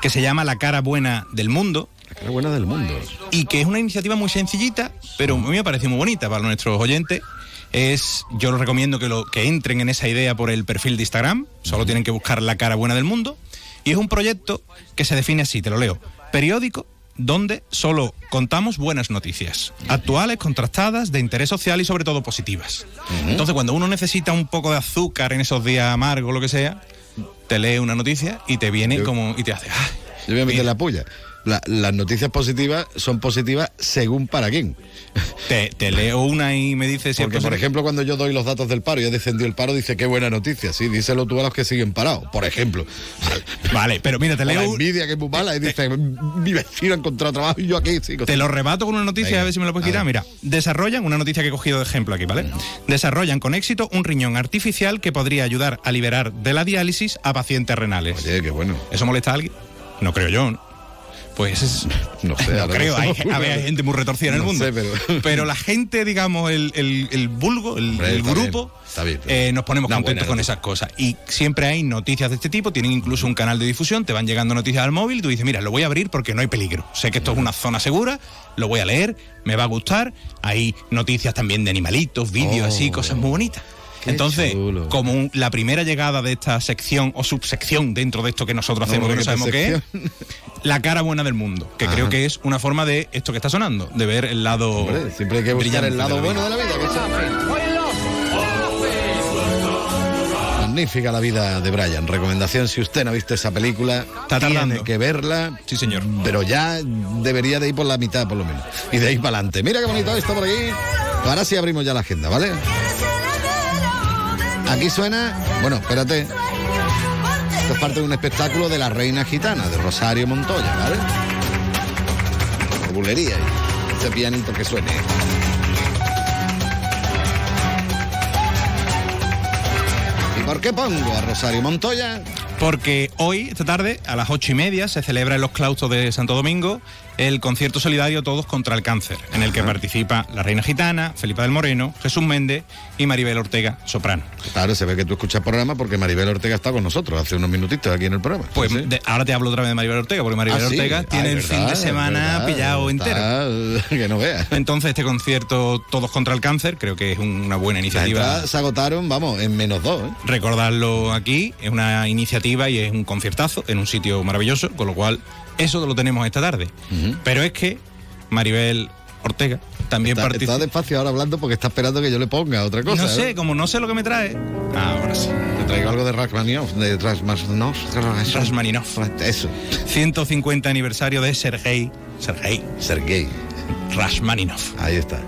[SPEAKER 14] que se llama La cara buena del mundo.
[SPEAKER 3] Cara buena del mundo.
[SPEAKER 14] Y que es una iniciativa muy sencillita, pero a mí me parece muy bonita para nuestros oyentes. Es, yo les recomiendo que, lo, que entren en esa idea por el perfil de Instagram, solo tienen que buscar la cara buena del mundo. Y es un proyecto que se define así, te lo leo. Periódico donde solo contamos buenas noticias, actuales, contrastadas, de interés social y sobre todo positivas. Entonces, cuando uno necesita un poco de azúcar en esos días amargos, lo que sea, te lee una noticia y te viene como y te hace, "Ah,
[SPEAKER 3] Yo voy a meter
[SPEAKER 14] mira".
[SPEAKER 3] la puya. La- las noticias positivas son positivas según para quién.
[SPEAKER 14] te, te leo una y me dice si
[SPEAKER 3] Porque, por ejemplo, cuando yo doy los datos del paro y ya descendió el paro, dice qué buena noticia. Sí, díselo tú a los que siguen parados, por ejemplo. <laughs>
[SPEAKER 14] Vale, pero mira, te
[SPEAKER 3] O la
[SPEAKER 14] leo,
[SPEAKER 3] envidia que es muy mala y dice, mi vecino ha encontrado trabajo y yo aquí sigo.
[SPEAKER 14] te lo rebato con una noticia,
[SPEAKER 3] Venga,
[SPEAKER 14] a ver si me lo puedes quitar. Mira, desarrollan, una noticia que he cogido de ejemplo aquí, ¿vale? Desarrollan con éxito un riñón artificial que podría ayudar a liberar de la diálisis a pacientes renales.
[SPEAKER 3] Oye, qué bueno.
[SPEAKER 14] ¿Eso molesta a alguien? No creo yo, ¿no? Pues es,
[SPEAKER 3] No sé,
[SPEAKER 14] no creo, hay, a ver, hay gente muy retorcida en el mundo.
[SPEAKER 3] sé, pero-
[SPEAKER 14] Pero la gente, digamos, el, el, el vulgo, el,
[SPEAKER 3] Hombre,
[SPEAKER 14] el
[SPEAKER 3] está
[SPEAKER 14] grupo,
[SPEAKER 3] bien, está bien,
[SPEAKER 14] eh, nos ponemos contentos con esas cosas. Y siempre hay noticias de este tipo, tienen incluso un canal de difusión, te van llegando noticias al móvil y tú dices, mira, lo voy a abrir porque no hay peligro. Sé que esto es una zona segura, lo voy a leer, me va a gustar. Hay noticias también de animalitos, vídeos
[SPEAKER 3] Oh.
[SPEAKER 14] así, cosas muy bonitas.
[SPEAKER 3] Qué
[SPEAKER 14] Entonces,
[SPEAKER 3] chulo.
[SPEAKER 14] como un- la primera llegada de esta sección o subsección dentro de esto que nosotros hacemos, que no sabemos qué es, la cara buena del mundo, que
[SPEAKER 3] Ajá.
[SPEAKER 14] creo que es una forma de esto que está sonando, de ver el lado.
[SPEAKER 3] Hombre, siempre hay que buscar el lado
[SPEAKER 14] de la
[SPEAKER 3] bueno de la vida. que Magnífica la vida de Brian. Recomendación, si usted no ha visto esa película,
[SPEAKER 14] Está
[SPEAKER 3] tiene
[SPEAKER 14] tardando.
[SPEAKER 3] que verla.
[SPEAKER 14] Sí, señor.
[SPEAKER 3] Pero ya debería de ir por la mitad, por lo menos. Y de ahí para adelante. Mira qué bonito esto por aquí. Ahora sí abrimos ya la agenda, ¿vale? Aquí suena. Bueno, espérate. Esto es parte de un espectáculo de la Reina Gitana, de Rosario Montoya, ¿vale? Bulería. Ese pianito que suene. ¿Y por qué pongo a Rosario Montoya?
[SPEAKER 14] Porque hoy, esta tarde, a las ocho y media, se celebra en los claustros de Santo Domingo el concierto solidario Todos contra el Cáncer, en el que participa la Reina Gitana, Felipa del Moreno, Jesús Méndez y Maribel Ortega, soprano.
[SPEAKER 3] Claro, se ve que tú escuchas programa porque Maribel Ortega está con nosotros hace unos minutitos aquí en el programa.
[SPEAKER 14] Pues
[SPEAKER 3] Sí.
[SPEAKER 14] de- ahora te hablo otra vez de Maribel Ortega, porque Maribel
[SPEAKER 3] Ah.
[SPEAKER 14] Ortega tiene el fin de semana
[SPEAKER 3] verdad,
[SPEAKER 14] pillado
[SPEAKER 3] está-
[SPEAKER 14] entero. <laughs>
[SPEAKER 3] Que no veas.
[SPEAKER 14] Entonces, este concierto Todos contra el Cáncer, creo que es una buena iniciativa.
[SPEAKER 3] se agotaron, vamos, en menos dos. ¿eh?
[SPEAKER 14] recordarlo aquí, es una iniciativa y es un conciertazo en un sitio maravilloso, con lo cual eso lo tenemos esta tarde. Pero es que Maribel Ortega También
[SPEAKER 3] está,
[SPEAKER 14] participa-
[SPEAKER 3] está despacio ahora hablando porque está esperando que yo le ponga otra cosa.
[SPEAKER 14] no
[SPEAKER 3] ¿eh?
[SPEAKER 14] sé, como no sé lo que me trae. Ahora sí.
[SPEAKER 3] Te traigo algo de Rachmaninoff, de Rachmaninoff.
[SPEAKER 14] Rachmaninoff.
[SPEAKER 3] Eso.
[SPEAKER 14] 150 aniversario de Sergei. Sergei.
[SPEAKER 3] Sergei.
[SPEAKER 14] Rachmaninoff.
[SPEAKER 3] Ahí está.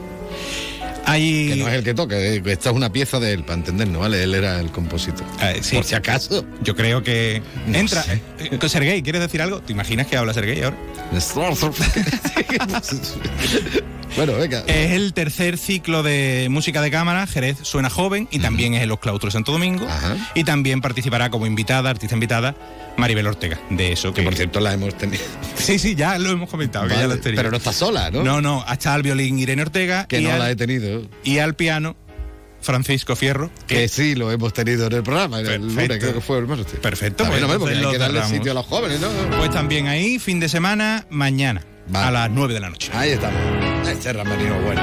[SPEAKER 14] Hay...
[SPEAKER 3] Que no es el que toca, eh, esta es una pieza de él, para entendernos, ¿vale? Él era el compositor.
[SPEAKER 14] Eh, sí.
[SPEAKER 3] Por si acaso.
[SPEAKER 14] Yo creo que.
[SPEAKER 3] No
[SPEAKER 14] Entra. eh, eh, Sergei, ¿quieres decir algo? ¿Te imaginas que habla Sergei ahora? <laughs>
[SPEAKER 3] bueno, venga.
[SPEAKER 14] Es el tercer ciclo de música de cámara. Jerez suena joven y también es en los claustros de Santo Domingo. Y también participará como invitada, artista invitada, Maribel Ortega. De eso que.
[SPEAKER 3] por cierto la hemos tenido. <laughs>
[SPEAKER 14] Sí, sí, ya lo hemos comentado. que ya lo tenido.
[SPEAKER 3] pero no está sola, ¿no?
[SPEAKER 14] No, no. Hasta al violín Irene Ortega.
[SPEAKER 3] Que no
[SPEAKER 14] al-
[SPEAKER 3] la he tenido.
[SPEAKER 14] Y al piano Francisco Fierro.
[SPEAKER 3] Que sí, lo hemos tenido en el programa, en el lunes,
[SPEAKER 14] Perfecto.
[SPEAKER 3] creo que fue el martes.
[SPEAKER 14] Perfecto, pues
[SPEAKER 3] hombre, porque hay que darle
[SPEAKER 14] cerramos.
[SPEAKER 3] sitio a los jóvenes, ¿no?
[SPEAKER 14] Pues también ahí, fin de semana, mañana. A las 9 de la noche.
[SPEAKER 3] Ahí estamos. Ese Ramarino bueno.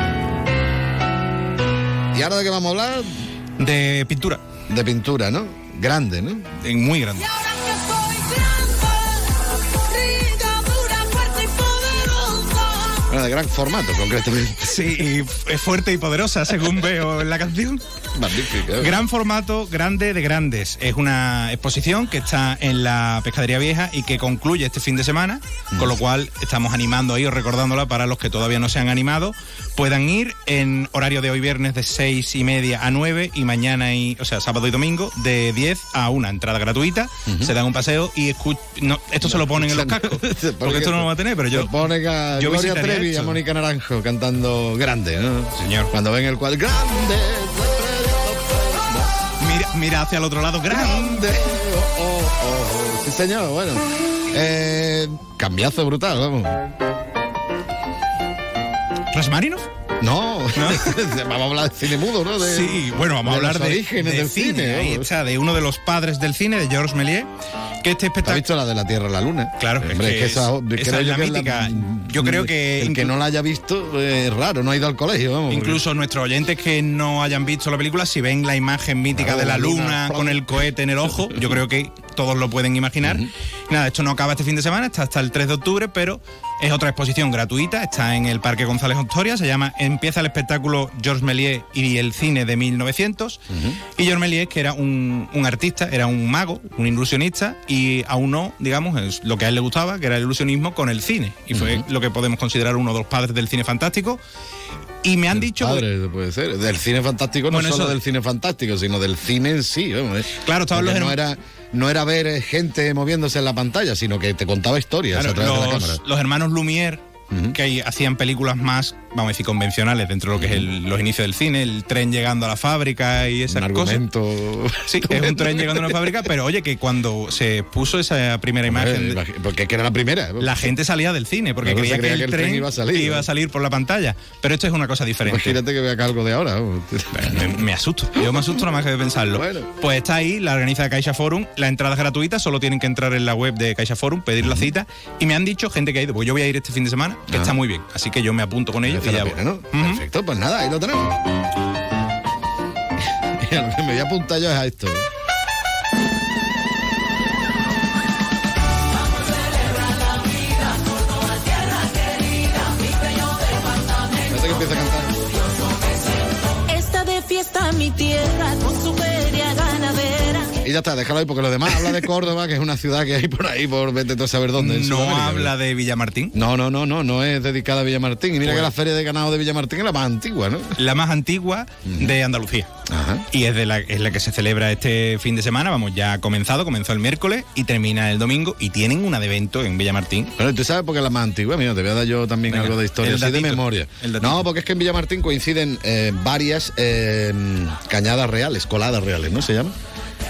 [SPEAKER 3] ¿Y ahora de qué vamos a hablar?
[SPEAKER 14] De pintura.
[SPEAKER 3] De pintura, ¿no? Grande, ¿no?
[SPEAKER 14] Muy grande.
[SPEAKER 3] De gran formato, concretamente.
[SPEAKER 14] Sí, y es fuerte y poderosa, según <laughs> veo en la canción. Gran formato, grande de grandes. Es una exposición que está en la Pescadería Vieja y que concluye este fin de semana, con lo cual estamos animando ahí o recordándola para los que todavía no se han animado. Puedan ir en horario de hoy viernes de seis y media a 9 y mañana, y, o sea, sábado y domingo de 10 a una entrada gratuita. Se dan un paseo y escu- no, esto se lo ponen en los cascos. <laughs> porque esto no lo va a tener, pero yo.
[SPEAKER 3] Se pone a
[SPEAKER 14] yo
[SPEAKER 3] Gloria
[SPEAKER 14] visitaría
[SPEAKER 3] Trevi y a. Mónica Naranjo cantando grande, ¿no?
[SPEAKER 14] Señor.
[SPEAKER 3] Cuando ven el cuadro, grande,
[SPEAKER 14] Mira, mira hacia el otro lado, grande.
[SPEAKER 3] oh, oh, oh. Sí, señor, bueno. Eh, cambiazo brutal, vamos.
[SPEAKER 14] ¿Rasmarinov?
[SPEAKER 3] No, <laughs> vamos a hablar de cine mudo, ¿no? De-
[SPEAKER 14] sí, bueno, vamos a hablar de,
[SPEAKER 3] orígenes
[SPEAKER 14] de
[SPEAKER 3] del cine.
[SPEAKER 14] Ahí
[SPEAKER 3] vamos.
[SPEAKER 14] está, de uno de los padres del cine, de Georges Méliès, que este
[SPEAKER 3] ¿Has
[SPEAKER 14] espectáculo...
[SPEAKER 3] visto la de la Tierra a la Luna?
[SPEAKER 14] Claro,
[SPEAKER 3] Hombre,
[SPEAKER 14] es que
[SPEAKER 3] esa,
[SPEAKER 14] es- esa
[SPEAKER 3] creo
[SPEAKER 14] es
[SPEAKER 3] yo
[SPEAKER 14] la mítica. Yo creo que
[SPEAKER 3] El que no la haya visto es raro, no ha ido al colegio, vamos. porque-
[SPEAKER 14] Incluso nuestros oyentes que no hayan visto la película, si ven la imagen mítica
[SPEAKER 3] Claro,
[SPEAKER 14] de la
[SPEAKER 3] luna,
[SPEAKER 14] luna con el cohete en el ojo, <laughs> yo creo que todos lo pueden imaginar. Nada, esto no acaba este fin de semana, está hasta el 3 de octubre, pero es otra exposición gratuita, está en el Parque González Octoria, se llama Empieza el espectáculo Georges Méliès y el cine de 1900. Y Georges Méliès, que era un, un artista, era un mago, un ilusionista, y aún no, digamos, lo que a él le gustaba, que era el ilusionismo con el cine. Y fue lo que podemos considerar uno de los padres del cine fantástico. Y me han dicho...
[SPEAKER 3] Padre, puede ser. Del cine fantástico, no
[SPEAKER 14] Bueno,
[SPEAKER 3] solo
[SPEAKER 14] eso-
[SPEAKER 3] del cine fantástico, sino del cine en sí. vamos.
[SPEAKER 14] Claro,
[SPEAKER 3] Porque
[SPEAKER 14] los
[SPEAKER 3] no era no era ver eh, gente moviéndose en la pantalla, sino que te contaba historias
[SPEAKER 14] Claro,
[SPEAKER 3] a través de la
[SPEAKER 14] los,
[SPEAKER 3] cámara.
[SPEAKER 14] los hermanos Lumière, que hacían películas más, vamos a decir, convencionales dentro de lo que es el- los inicios del cine, el tren llegando a la fábrica y esas
[SPEAKER 3] Un
[SPEAKER 14] cosas.
[SPEAKER 3] argumento.
[SPEAKER 14] Sí, es un tren llegando a una fábrica, pero oye, que cuando se puso esa primera imagen,
[SPEAKER 3] Porque es que era la primera.
[SPEAKER 14] la gente salía del cine porque creía, que, el tren iba a, salir, por la pantalla. Pero esto es una cosa diferente.
[SPEAKER 3] Imagínate que vea algo de ahora.
[SPEAKER 14] Me, me asusto, yo me asusto nada más que de pensarlo. Pues está ahí, la organiza Caixa Forum, la entrada es gratuita, solo tienen que entrar en la web de Caixa Forum, pedir la cita. Y me han dicho, gente que ha ido, pues yo voy a ir este fin de semana, que
[SPEAKER 3] Ah.
[SPEAKER 14] está muy bien. Así que yo me apunto con ellos
[SPEAKER 3] Perfecto, pues nada, ahí lo tenemos. <laughs> Y a lo que me voy a apuntar yo es a esto. Parece que empieza a cantar.
[SPEAKER 43] Está de fiesta mi tierra con.
[SPEAKER 3] Y ya está, déjalo ahí, porque lo demás habla de Córdoba, que es una ciudad que hay por ahí, por vete tú a saber dónde.
[SPEAKER 14] No habla de Villamartín.
[SPEAKER 3] No, no, no, no, no es dedicada a Villamartín. Y mira
[SPEAKER 14] Pues-
[SPEAKER 3] que la feria de ganado de Villamartín es la más antigua, ¿no?
[SPEAKER 14] La más antigua de Andalucía. Y es, de la, es la que se celebra este fin de semana. Vamos, ya ha comenzado, comenzó el miércoles y termina el domingo. Y tienen una de evento en Villamartín.
[SPEAKER 3] Bueno, tú sabes por qué es la más antigua, mira, te voy a dar yo también
[SPEAKER 14] Venga,
[SPEAKER 3] algo de historia, así de memoria. No, porque es que en Villamartín coinciden eh, varias eh, cañadas reales, coladas reales, ¿no se llama?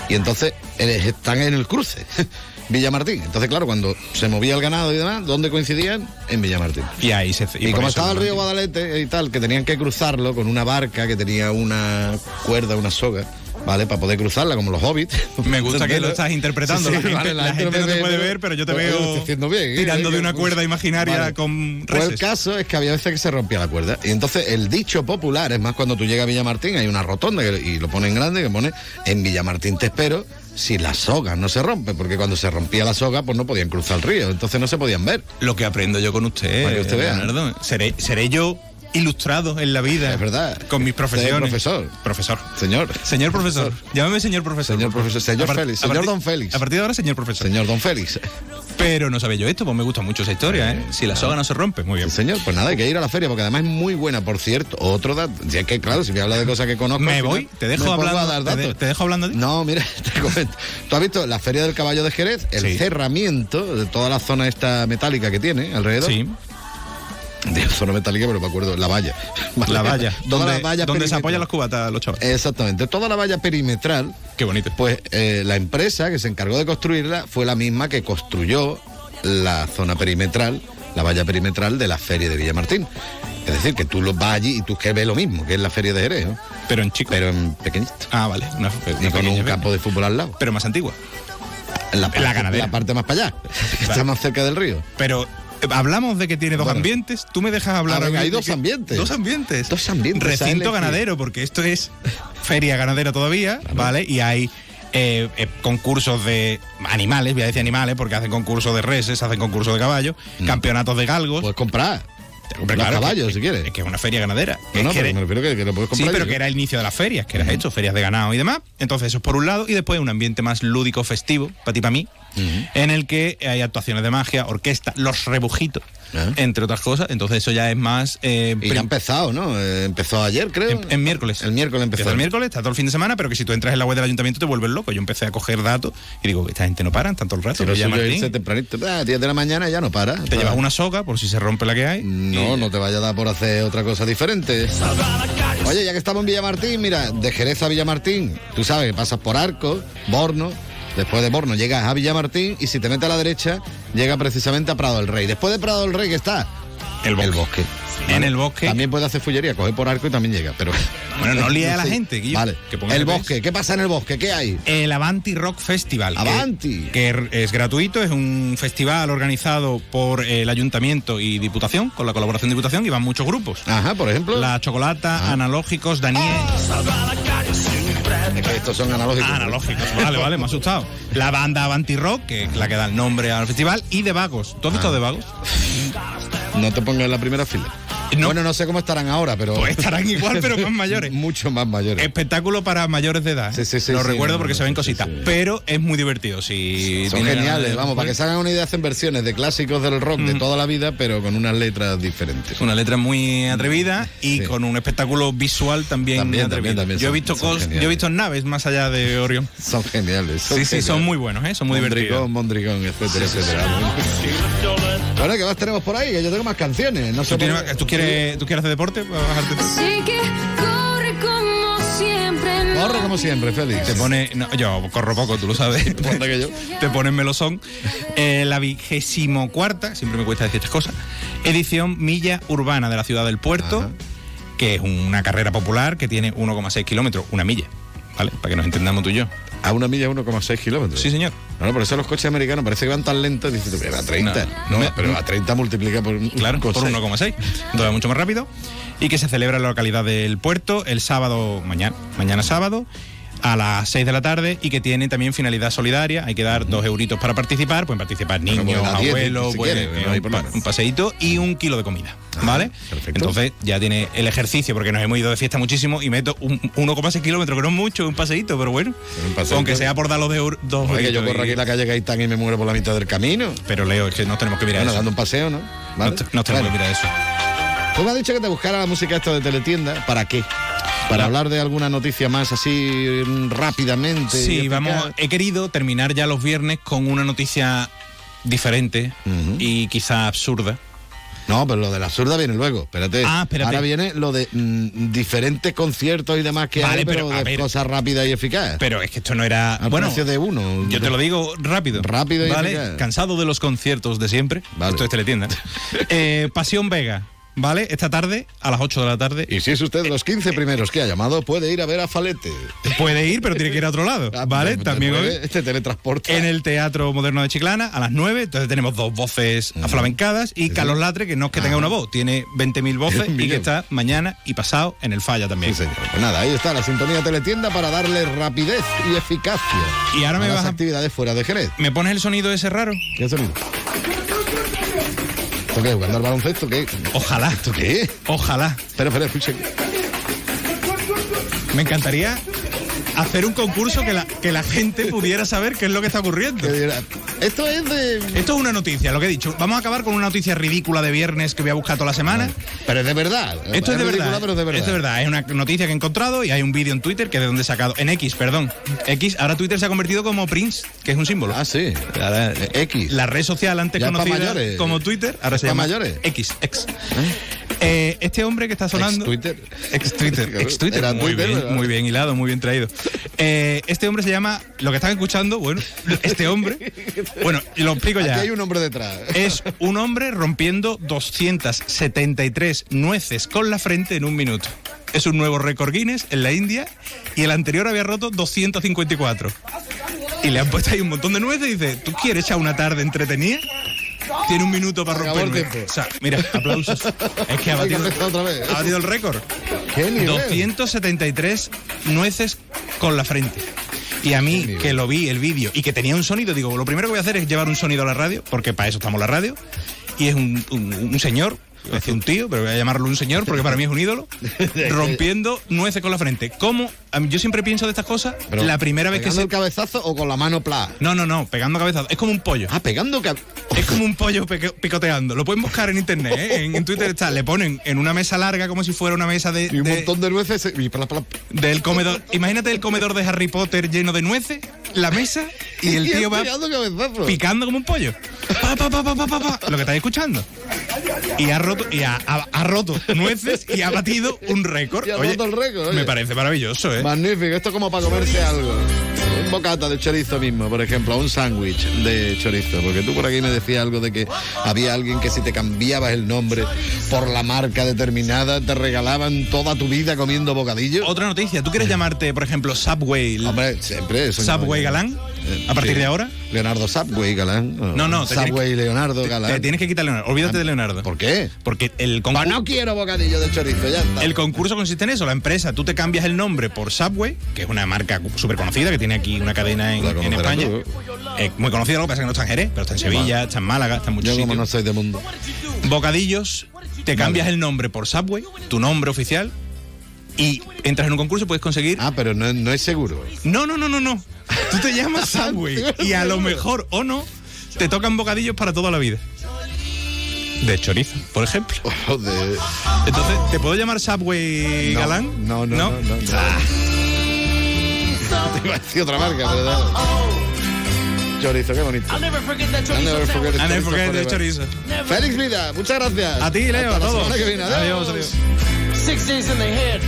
[SPEAKER 3] Y entonces eh, están en el cruce, <laughs> Villamartín. Entonces, claro, cuando se movía el ganado y demás, ¿dónde coincidían? En Villamartín.
[SPEAKER 14] Y ahí se.
[SPEAKER 3] Y,
[SPEAKER 14] por
[SPEAKER 3] como estaba el río. Guadalete y tal, que tenían que cruzarlo con una barca que tenía una cuerda, una soga, ¿vale? Para poder cruzarla, como los hobbits. <laughs>
[SPEAKER 14] Me gusta que lo estás interpretando.
[SPEAKER 3] Sí, <laughs>
[SPEAKER 14] la gente,
[SPEAKER 3] vale,
[SPEAKER 14] la
[SPEAKER 3] gente
[SPEAKER 14] gente
[SPEAKER 3] me
[SPEAKER 14] no te puede ver, pero yo te veo
[SPEAKER 3] bien, ¿eh?
[SPEAKER 14] tirando de una cuerda imaginaria
[SPEAKER 3] Vale.
[SPEAKER 14] con
[SPEAKER 3] Pues el
[SPEAKER 14] reses.
[SPEAKER 3] caso es que había veces que se rompía la cuerda. Y entonces el dicho popular, es más, cuando tú llegas a Villamartín hay una rotonda que- y lo ponen grande que pone en Villamartín te espero si la soga no se rompe, porque cuando se rompía la soga pues no podían cruzar el río, entonces no se podían ver.
[SPEAKER 14] Lo que aprendo yo con usted,
[SPEAKER 3] Para que usted vea.
[SPEAKER 14] Seré, seré yo ilustrado en la vida.
[SPEAKER 3] Es verdad.
[SPEAKER 14] Con mis profesiones.
[SPEAKER 3] profesor.
[SPEAKER 14] Profesor.
[SPEAKER 3] Señor.
[SPEAKER 14] Señor profesor. Llámame señor profesor.
[SPEAKER 3] Señor profesor. Señor
[SPEAKER 14] A
[SPEAKER 3] Félix.
[SPEAKER 14] a
[SPEAKER 3] Señor Don Félix.
[SPEAKER 14] A partir de ahora, señor profesor.
[SPEAKER 3] Señor Don Félix.
[SPEAKER 14] Pero no sabía yo esto, pues me gusta mucho esa historia, ¿eh? Si la soga no se rompe, muy bien.
[SPEAKER 3] Sí, señor, pues nada, hay que ir a la feria porque además es muy buena, por cierto. Otro dato, ya que claro, si me habla de cosas que conozco.
[SPEAKER 14] Me
[SPEAKER 3] final
[SPEAKER 14] voy, te dejo hablando,
[SPEAKER 3] a dar
[SPEAKER 14] te
[SPEAKER 3] datos.
[SPEAKER 14] te dejo hablando a ti.
[SPEAKER 3] No, mira, <laughs> te comento. Tú has visto la Feria del Caballo de Jerez, el
[SPEAKER 14] Sí.
[SPEAKER 3] cerramiento de toda la zona esta metálica que tiene alrededor.
[SPEAKER 14] Sí.
[SPEAKER 3] De zona metálica, pero me acuerdo, la valla.
[SPEAKER 14] La valla.
[SPEAKER 3] Toda
[SPEAKER 14] donde
[SPEAKER 3] la valla
[SPEAKER 14] donde se apoyan los cubatas los chavales.
[SPEAKER 3] Exactamente, toda la valla perimetral.
[SPEAKER 14] Qué bonito.
[SPEAKER 3] Pues eh, la empresa que se encargó de construirla fue la misma que construyó la zona perimetral, la valla perimetral de la feria de Villamartín. Es decir, que tú lo vas allí y tú que ves lo mismo, que es la feria de Jerez, ¿no?
[SPEAKER 14] Pero en chico.
[SPEAKER 3] Pero en pequeñito.
[SPEAKER 14] Ah, vale. Una,
[SPEAKER 3] Y con un campo de fútbol al lado.
[SPEAKER 14] Pero más antigua.
[SPEAKER 3] La, parte,
[SPEAKER 14] ganadera.
[SPEAKER 3] la parte más para allá, está más cerca del río.
[SPEAKER 14] Pero hablamos de que tiene dos
[SPEAKER 3] Bueno.
[SPEAKER 14] ambientes. Tú me dejas hablar.
[SPEAKER 3] Ah, hay dos
[SPEAKER 14] que-
[SPEAKER 3] ambientes.
[SPEAKER 14] Dos ambientes.
[SPEAKER 3] Dos ambientes.
[SPEAKER 14] Recinto ganadero, porque esto es feria ganadera todavía, ¿vale? Y hay eh, eh, concursos de animales, voy a decir animales, porque hacen concursos de reses, hacen concursos de caballos, campeonatos de galgos.
[SPEAKER 3] Puedes comprar.
[SPEAKER 14] Claro,
[SPEAKER 3] caballos,
[SPEAKER 14] que-
[SPEAKER 3] si quieres.
[SPEAKER 14] Es que es una feria ganadera.
[SPEAKER 3] No,
[SPEAKER 14] Es
[SPEAKER 3] no,
[SPEAKER 14] que
[SPEAKER 3] pero
[SPEAKER 14] eres-
[SPEAKER 3] me refiero que, que lo puedes
[SPEAKER 14] Sí, pero que era el inicio de las ferias, que era hecho, ferias de ganado y demás. Entonces, eso es por un lado, y después un ambiente más lúdico, festivo, para ti, para mí, en el que hay actuaciones de magia, orquesta, los rebujitos,
[SPEAKER 3] Ah.
[SPEAKER 14] entre otras cosas. Entonces, eso ya es más. eh,
[SPEAKER 3] Y ya ha empezado, ¿no? Eh, empezó ayer, creo.
[SPEAKER 14] en, en miércoles.
[SPEAKER 3] El miércoles empezó.
[SPEAKER 14] El miércoles, está todo el fin de semana, pero que si tú entras en la web del ayuntamiento te vuelves loco. Yo empecé a coger datos y digo, esta gente no para tanto el rato.
[SPEAKER 3] Si es
[SPEAKER 14] Martín,
[SPEAKER 3] irse tempranito, ah, 10 de la mañana ya no para.
[SPEAKER 14] te llevas una soga por si se rompe la que hay.
[SPEAKER 3] No, no te vaya a dar por hacer otra cosa diferente. Oye, ya que estamos en Villamartín, mira, de Jerez a Villamartín, tú sabes que pasas por Arco, Borno, después de Borno llegas a Villamartín y si te metes a la derecha, llega precisamente a Prado del Rey. Después de Prado del Rey, ¿qué está?
[SPEAKER 14] El bosque. En el bosque.
[SPEAKER 3] También puede hacer fullería, coge por arco y también llega, pero...
[SPEAKER 14] Bueno, no <laughs> líes a la
[SPEAKER 3] Sí.
[SPEAKER 14] gente, Guillo,
[SPEAKER 3] Vale.
[SPEAKER 14] que ponga
[SPEAKER 3] el bosque, ¿qué pasa en el bosque? ¿Qué hay?
[SPEAKER 14] El Avanti Rock Festival. que-
[SPEAKER 3] Avanti.
[SPEAKER 14] Que, es gratuito, es un festival organizado por el Ayuntamiento y Diputación, con la colaboración de Diputación, y van muchos grupos.
[SPEAKER 3] Ajá, por ejemplo.
[SPEAKER 14] La Chocolata, Analógicos, Daniel.
[SPEAKER 3] Es que estos son analógicos.
[SPEAKER 14] Analógicos, vale, vale, me ha asustado. La banda Avanti Rock, que es la que da el nombre al festival, y de Vagos. ¿Tú has visto
[SPEAKER 3] Ah.
[SPEAKER 14] de Vagos?
[SPEAKER 3] No te pongas en la primera fila. Bueno, no sé cómo estarán ahora, pero...
[SPEAKER 14] Pues estarán igual, pero más <laughs> mayores.
[SPEAKER 3] Mucho más mayores.
[SPEAKER 14] Espectáculo para mayores de edad. ¿eh?
[SPEAKER 3] Sí, sí, sí,
[SPEAKER 14] Lo
[SPEAKER 3] sí,
[SPEAKER 14] recuerdo
[SPEAKER 3] no,
[SPEAKER 14] porque
[SPEAKER 3] no,
[SPEAKER 14] se ven cositas.
[SPEAKER 3] sí, sí.
[SPEAKER 14] Pero es muy divertido. Si
[SPEAKER 3] Son geniales, vamos, para que se hagan una idea, hacen versiones de clásicos del rock de toda la vida, pero con unas letras diferentes.
[SPEAKER 14] Una letra muy atrevida y
[SPEAKER 3] Sí.
[SPEAKER 14] con un espectáculo visual también,
[SPEAKER 3] También,
[SPEAKER 14] atrevido.
[SPEAKER 3] también, también
[SPEAKER 14] yo he visto cos- yo he visto naves más allá de Orión.
[SPEAKER 3] Son geniales.
[SPEAKER 14] Sí, sí, son muy buenos, ¿eh? son muy divertidos.
[SPEAKER 3] Mondrigón, Mondrigón, etcétera, etcétera. Bueno, ¿qué más tenemos por ahí? Que yo tengo más canciones. No sé
[SPEAKER 14] ¿Tú, tienes-
[SPEAKER 3] por-
[SPEAKER 14] tú quieres, ¿Tú quieres hacer deporte?
[SPEAKER 44] Sé que corre como siempre.
[SPEAKER 3] Corre como siempre, Félix.
[SPEAKER 14] Te pone, no, yo corro poco, tú lo sabes. <laughs>
[SPEAKER 3] Que yo.
[SPEAKER 14] Te ponen melosón. Eh, la vigésimo cuarta, siempre me cuesta decir estas cosas, edición Milla Urbana de la Ciudad del Puerto, que es una carrera popular que tiene 1,6 kilómetros, una milla, ¿vale? Para que nos entendamos tú y yo.
[SPEAKER 3] A una milla 1,6 kilómetros.
[SPEAKER 14] Sí, señor.
[SPEAKER 3] No, no, por eso los coches americanos parece que van tan lentos. Dices, tú, pero a 30.
[SPEAKER 14] No,
[SPEAKER 3] pero a 30 multiplica por.
[SPEAKER 14] Claro, por 1,6. Entonces mucho más rápido. Y que se celebra en la localidad del puerto el sábado, mañana, mañana sábado, a las 6 de la tarde y que tiene también finalidad solidaria. Hay que dar dos euritos para participar. Pueden participar
[SPEAKER 3] Bueno,
[SPEAKER 14] niños,
[SPEAKER 3] pues a 10,
[SPEAKER 14] abuelos,
[SPEAKER 3] si
[SPEAKER 14] pues,
[SPEAKER 3] quiere,
[SPEAKER 14] eh,
[SPEAKER 3] no
[SPEAKER 14] un, paseíto y un kilo de comida. ¿Vale?
[SPEAKER 3] perfecto.
[SPEAKER 14] Entonces ya tiene el ejercicio, porque nos hemos ido de fiesta muchísimo y meto un 1,6 kilómetros, que no es mucho, un paseíto, pero bueno.
[SPEAKER 3] un paseíto.
[SPEAKER 14] Aunque sea por dar los de eur- dos
[SPEAKER 3] Oye, que yo corro
[SPEAKER 14] y-
[SPEAKER 3] aquí en la calle Gaitán y me muero por la mitad del camino.
[SPEAKER 14] Pero Leo, es que no tenemos que mirar
[SPEAKER 3] Bueno,
[SPEAKER 14] eso.
[SPEAKER 3] dando un paseo, ¿no? ¿Vale?
[SPEAKER 14] No, te- no tenemos
[SPEAKER 3] Bueno,
[SPEAKER 14] que mirar eso.
[SPEAKER 3] Tú me has dicho que te buscara la música esto de teletienda. ¿Para qué? Para
[SPEAKER 14] La-
[SPEAKER 3] hablar de alguna noticia más así mm, rápidamente.
[SPEAKER 14] Sí, vamos, he querido terminar ya los viernes con una noticia diferente y quizá absurda.
[SPEAKER 3] No, pero lo de la absurda viene luego. Espérate.
[SPEAKER 14] Ah, espérate.
[SPEAKER 3] Ahora viene lo de mm, diferentes conciertos y demás que
[SPEAKER 14] Vale,
[SPEAKER 3] hay, pero,
[SPEAKER 14] pero, a
[SPEAKER 3] de
[SPEAKER 14] ver.
[SPEAKER 3] cosas rápidas y eficaces.
[SPEAKER 14] Pero es que esto no era.
[SPEAKER 3] Al
[SPEAKER 14] bueno,
[SPEAKER 3] precio de uno.
[SPEAKER 14] yo te lo digo rápido.
[SPEAKER 3] Rápido y
[SPEAKER 14] ¿Vale?
[SPEAKER 3] eficaz.
[SPEAKER 14] Cansado de los conciertos de siempre.
[SPEAKER 3] Vale.
[SPEAKER 14] Esto es teletienda. <laughs> Eh, Pasión Vega, ¿vale? Esta tarde, a las 8 de la tarde.
[SPEAKER 3] Y si es usted de los 15 primeros que ha llamado, puede ir a ver a Falete.
[SPEAKER 14] Puede ir, pero tiene que ir a otro lado.
[SPEAKER 3] Ah,
[SPEAKER 14] ¿Vale?
[SPEAKER 3] te
[SPEAKER 14] También hoy.
[SPEAKER 3] Este teletransporte.
[SPEAKER 14] En el Teatro Moderno de Chiclana a las 9. Entonces tenemos dos voces aflamencadas y Carlos Latre, que no es que tenga una voz, tiene 20.000 voces <laughs> y que está mañana y pasado en el Falla también.
[SPEAKER 3] Sí, señor. Pues nada, ahí está la sintonía teletienda para darle rapidez y eficacia
[SPEAKER 14] Y ahora
[SPEAKER 3] a
[SPEAKER 14] me
[SPEAKER 3] las
[SPEAKER 14] vas a-
[SPEAKER 3] actividades fuera de Jerez.
[SPEAKER 14] ¿Me pones el sonido ese raro?
[SPEAKER 3] ¿Qué sonido? ¿Esto qué? ¿Jugando al baloncesto? ¿Qué?
[SPEAKER 14] Ojalá.
[SPEAKER 3] ¿Esto qué?
[SPEAKER 14] Ojalá.
[SPEAKER 3] Espera, espera, escuchen.
[SPEAKER 14] Me encantaría hacer un concurso que la, que la gente pudiera saber qué es lo que está ocurriendo.
[SPEAKER 3] Esto es de...
[SPEAKER 14] Esto es una noticia, lo que he dicho. Vamos a acabar con una noticia ridícula de viernes que voy a buscar toda la semana.
[SPEAKER 3] Pero es de verdad.
[SPEAKER 14] Esto es de
[SPEAKER 3] ridícula,
[SPEAKER 14] verdad.
[SPEAKER 3] pero es de verdad.
[SPEAKER 14] Es de verdad. Es una noticia que he encontrado y hay un vídeo en Twitter que es de donde he sacado. En X, perdón. X. Ahora Twitter se ha convertido como Prince, que es un símbolo.
[SPEAKER 3] Ah, sí.
[SPEAKER 14] Ahora,
[SPEAKER 3] X.
[SPEAKER 14] La red social antes
[SPEAKER 3] Ya es
[SPEAKER 14] conocida como Twitter, ahora
[SPEAKER 3] ¿Es
[SPEAKER 14] se llama
[SPEAKER 3] mayores?
[SPEAKER 14] X. X. Eh, este hombre que está sonando. Ex Twitter. Ex Twitter.
[SPEAKER 3] Era
[SPEAKER 14] Muy
[SPEAKER 3] Twitter,
[SPEAKER 14] bien,
[SPEAKER 3] ¿verdad?
[SPEAKER 14] muy bien hilado, muy bien traído. Eh, este hombre se llama. Lo que están escuchando, bueno, este hombre. Bueno, lo explico ya.
[SPEAKER 3] Aquí hay un hombre detrás.
[SPEAKER 14] Es un hombre rompiendo 273 nueces con la frente en un minuto. Es un nuevo récord Guinness en la India y el anterior había roto 254. Y le han puesto ahí un montón de nueces y dice, ¿tú quieres echar una tarde entretenida? Tiene un minuto para
[SPEAKER 3] Acabó el
[SPEAKER 14] romper.
[SPEAKER 3] tiempo.
[SPEAKER 14] O sea, mira, aplausos. Es que ha batido,
[SPEAKER 3] empezar otra vez.
[SPEAKER 14] ha batido el récord.
[SPEAKER 3] ¿Qué nivel?
[SPEAKER 14] 273 nueces con la frente. Y a mí, que lo vi el vídeo y que tenía un sonido, digo, lo primero que voy a hacer es llevar un sonido a la radio, porque para eso estamos en la radio. Y es un, un- un señor, decir un tío, pero voy a llamarlo un señor porque para mí es un ídolo, <laughs> rompiendo nueces con la frente. ¿Cómo? Yo siempre pienso de estas cosas,
[SPEAKER 3] Pero,
[SPEAKER 14] la primera vez que
[SPEAKER 3] ¿pegando
[SPEAKER 14] se...
[SPEAKER 3] el cabezazo o con la mano pla?
[SPEAKER 14] No, no, no, pegando cabezazo. Es como un pollo.
[SPEAKER 3] Ah, pegando cab-
[SPEAKER 14] Es como un pollo picoteando. Lo pueden buscar en internet, ¿eh? en, en Twitter está. Le ponen en una mesa larga como si fuera una mesa de,
[SPEAKER 3] Y un
[SPEAKER 14] de-
[SPEAKER 3] montón de nueces y pla, pla,
[SPEAKER 14] del comedor. Imagínate el comedor de Harry Potter lleno de nueces, la mesa y el <laughs> tío va
[SPEAKER 3] cabezazo.
[SPEAKER 14] picando como un pollo. Pa, pa, pa, pa, pa, pa, pa. Lo que estáis escuchando. Y ha roto, y ha, ha- ha roto nueces y ha batido un récord.
[SPEAKER 3] Y ha
[SPEAKER 14] Oye,
[SPEAKER 3] roto el récord, oye.
[SPEAKER 14] Me parece maravilloso, ¿eh?
[SPEAKER 3] Magnífico, esto es como para comerse algo. Un bocata de chorizo mismo, por ejemplo, un sándwich de chorizo. Porque tú por aquí me decías algo de que había alguien que si te cambiabas el nombre por la marca determinada, te regalaban toda tu vida comiendo bocadillos.
[SPEAKER 14] Otra noticia. ¿Tú quieres llamarte, por ejemplo, Subway?
[SPEAKER 3] Hombre, siempre eso.
[SPEAKER 14] Subway Galán? A partir
[SPEAKER 3] Sí.
[SPEAKER 14] de ahora.
[SPEAKER 3] Leonardo Subway Galán.
[SPEAKER 14] No, no,
[SPEAKER 3] Subway
[SPEAKER 14] que-
[SPEAKER 3] Leonardo
[SPEAKER 14] Te,
[SPEAKER 3] Galán.
[SPEAKER 14] te tienes que quitar Leonardo. Olvídate de Leonardo.
[SPEAKER 3] ¿Por qué?
[SPEAKER 14] Porque el
[SPEAKER 3] Pues
[SPEAKER 14] concurso.
[SPEAKER 3] no quiero bocadillo de chorizo, ya está.
[SPEAKER 14] El concurso consiste en eso, la empresa, tú te cambias el nombre por Subway, que es una marca súper conocida, que tiene aquí una cadena en, España.
[SPEAKER 3] tú.
[SPEAKER 14] Eh, muy conocida, lo que pasa es que no está en Jerez, pero está en Sevilla, está en Málaga, está en muchos
[SPEAKER 3] Yo como
[SPEAKER 14] sitios.
[SPEAKER 3] no soy de mundo.
[SPEAKER 14] Bocadillos, te cambias el nombre por Subway, tu nombre oficial, y entras en un concurso y puedes conseguir...
[SPEAKER 3] Ah, pero no, no es seguro.
[SPEAKER 14] No, no, no, no, no. Tú te llamas <laughs> Subway y a lo mejor o no, te tocan bocadillos para toda la vida. De chorizo, por ejemplo.
[SPEAKER 3] Joder.
[SPEAKER 14] Entonces, ¿te puedo llamar Subway
[SPEAKER 3] No,
[SPEAKER 14] Galán?
[SPEAKER 3] no, no, no, no, no.
[SPEAKER 14] Ah.
[SPEAKER 3] Te iba a decir otra marca, pero no. Chorizo, qué bonito.
[SPEAKER 43] I'll never forget that
[SPEAKER 3] I'll never forget
[SPEAKER 43] sandwich.
[SPEAKER 14] No, porque es chorizo.
[SPEAKER 3] Félix Vida, muchas gracias.
[SPEAKER 14] A ti, Leo,
[SPEAKER 3] Hasta
[SPEAKER 14] a
[SPEAKER 3] la
[SPEAKER 14] todos.
[SPEAKER 3] semana que viene.
[SPEAKER 14] Adiós, adiós.
[SPEAKER 43] Six days in the head.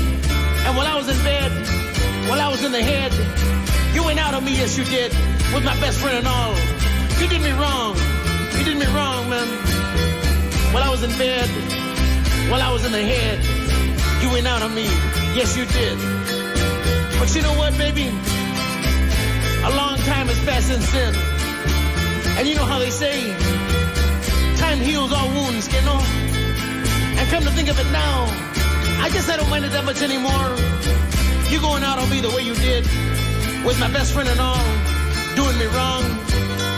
[SPEAKER 43] And while I was in bed, while I was in the head, you went out on me, yes you did, with my best friend and all. You did me wrong. You did me wrong, man. While I was in bed, while I was in the head, you went out on me. Yes, you did. But you know what, baby? A long time has passed since then. And you know how they say, time heals all wounds, you know? And come to think of it now, I guess I don't mind it that much anymore. You going out on me the way you did, with my best friend and all, doing me wrong.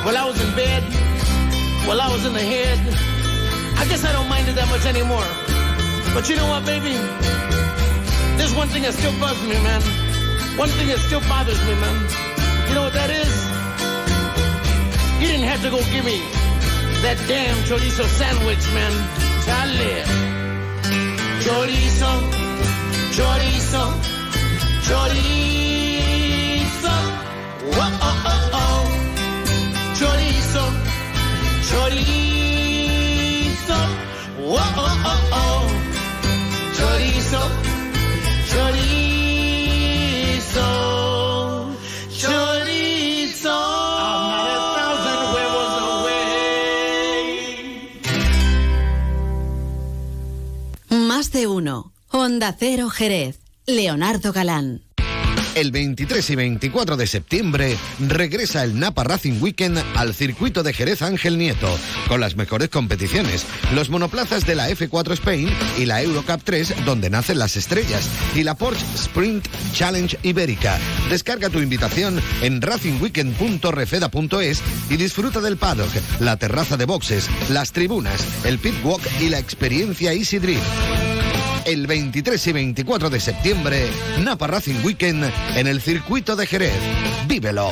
[SPEAKER 43] While I was in bed, while I was in the head. I guess I don't mind it that much anymore. But you know what, baby? There's one thing that still bugs me, man. One thing that still bothers me, man. You know what that is? You didn't have to go give me that damn chorizo sandwich, man. Chale. Chorizo, chorizo, chorizo. Whoa, oh, oh, oh. Chorizo, chorizo. Whoa, oh, oh, oh. Chorizo, chorizo,
[SPEAKER 2] de uno. Onda Cero Jerez. Leonardo Galán.
[SPEAKER 3] El 23 y 24 de septiembre regresa el Napa Racing Weekend al circuito de Jerez Ángel Nieto, con las mejores competiciones, los monoplazas de la F4 Spain y la Eurocup 3, donde nacen las estrellas, y la Porsche Sprint Challenge Ibérica. Descarga tu invitación en racingweekend.refeda.es y disfruta del paddock, la terraza de boxes, las tribunas, el pit walk y la experiencia Easy Drift el 23 y 24 de septiembre, Napa Racing Weekend en el circuito de Jerez. ¡Vívelo!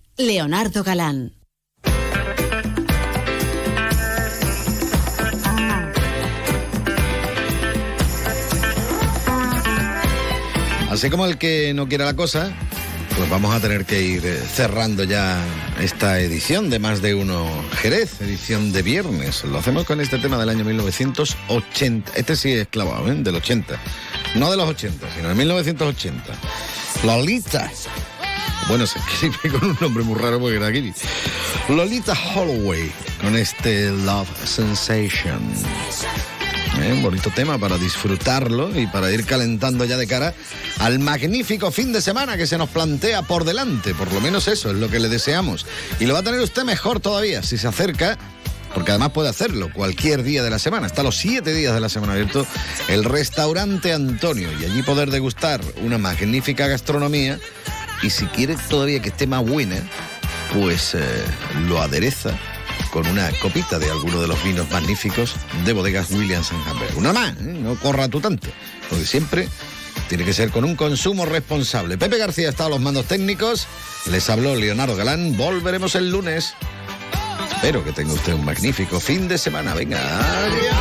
[SPEAKER 2] Leonardo Galán.
[SPEAKER 3] Así como el que no quiera la cosa, pues vamos a tener que ir eh, cerrando ya esta edición de Más de Uno Jerez, edición de viernes. Lo hacemos con este tema del año 1980. Este sí es clavado, ¿eh? Del 80. No de los 80, sino de 1980. Lolita. Bueno, se escribe con un nombre muy raro porque era aquí. Lolita Holloway, con este Love Sensation. Eh, Un bonito tema para disfrutarlo y para ir calentando ya de cara al magnífico fin de semana que se nos plantea por delante. Por lo menos eso es lo que le deseamos. Y lo va a tener usted mejor todavía si se acerca porque además puede hacerlo cualquier día de la semana, hasta los siete días de la semana abierto, el restaurante Antonio y allí poder degustar una magnífica gastronomía y si quiere todavía que esté más buena, pues eh, lo adereza con una copita de alguno de los vinos magníficos de bodegas Williams Hamburg. Una más, ¿eh? no corra tú tanto, porque siempre tiene que ser con un consumo responsable. Pepe García está a los mandos técnicos, les habló Leonardo Galán, volveremos el lunes. Espero que tenga usted un magnífico fin de semana. Venga, adiós.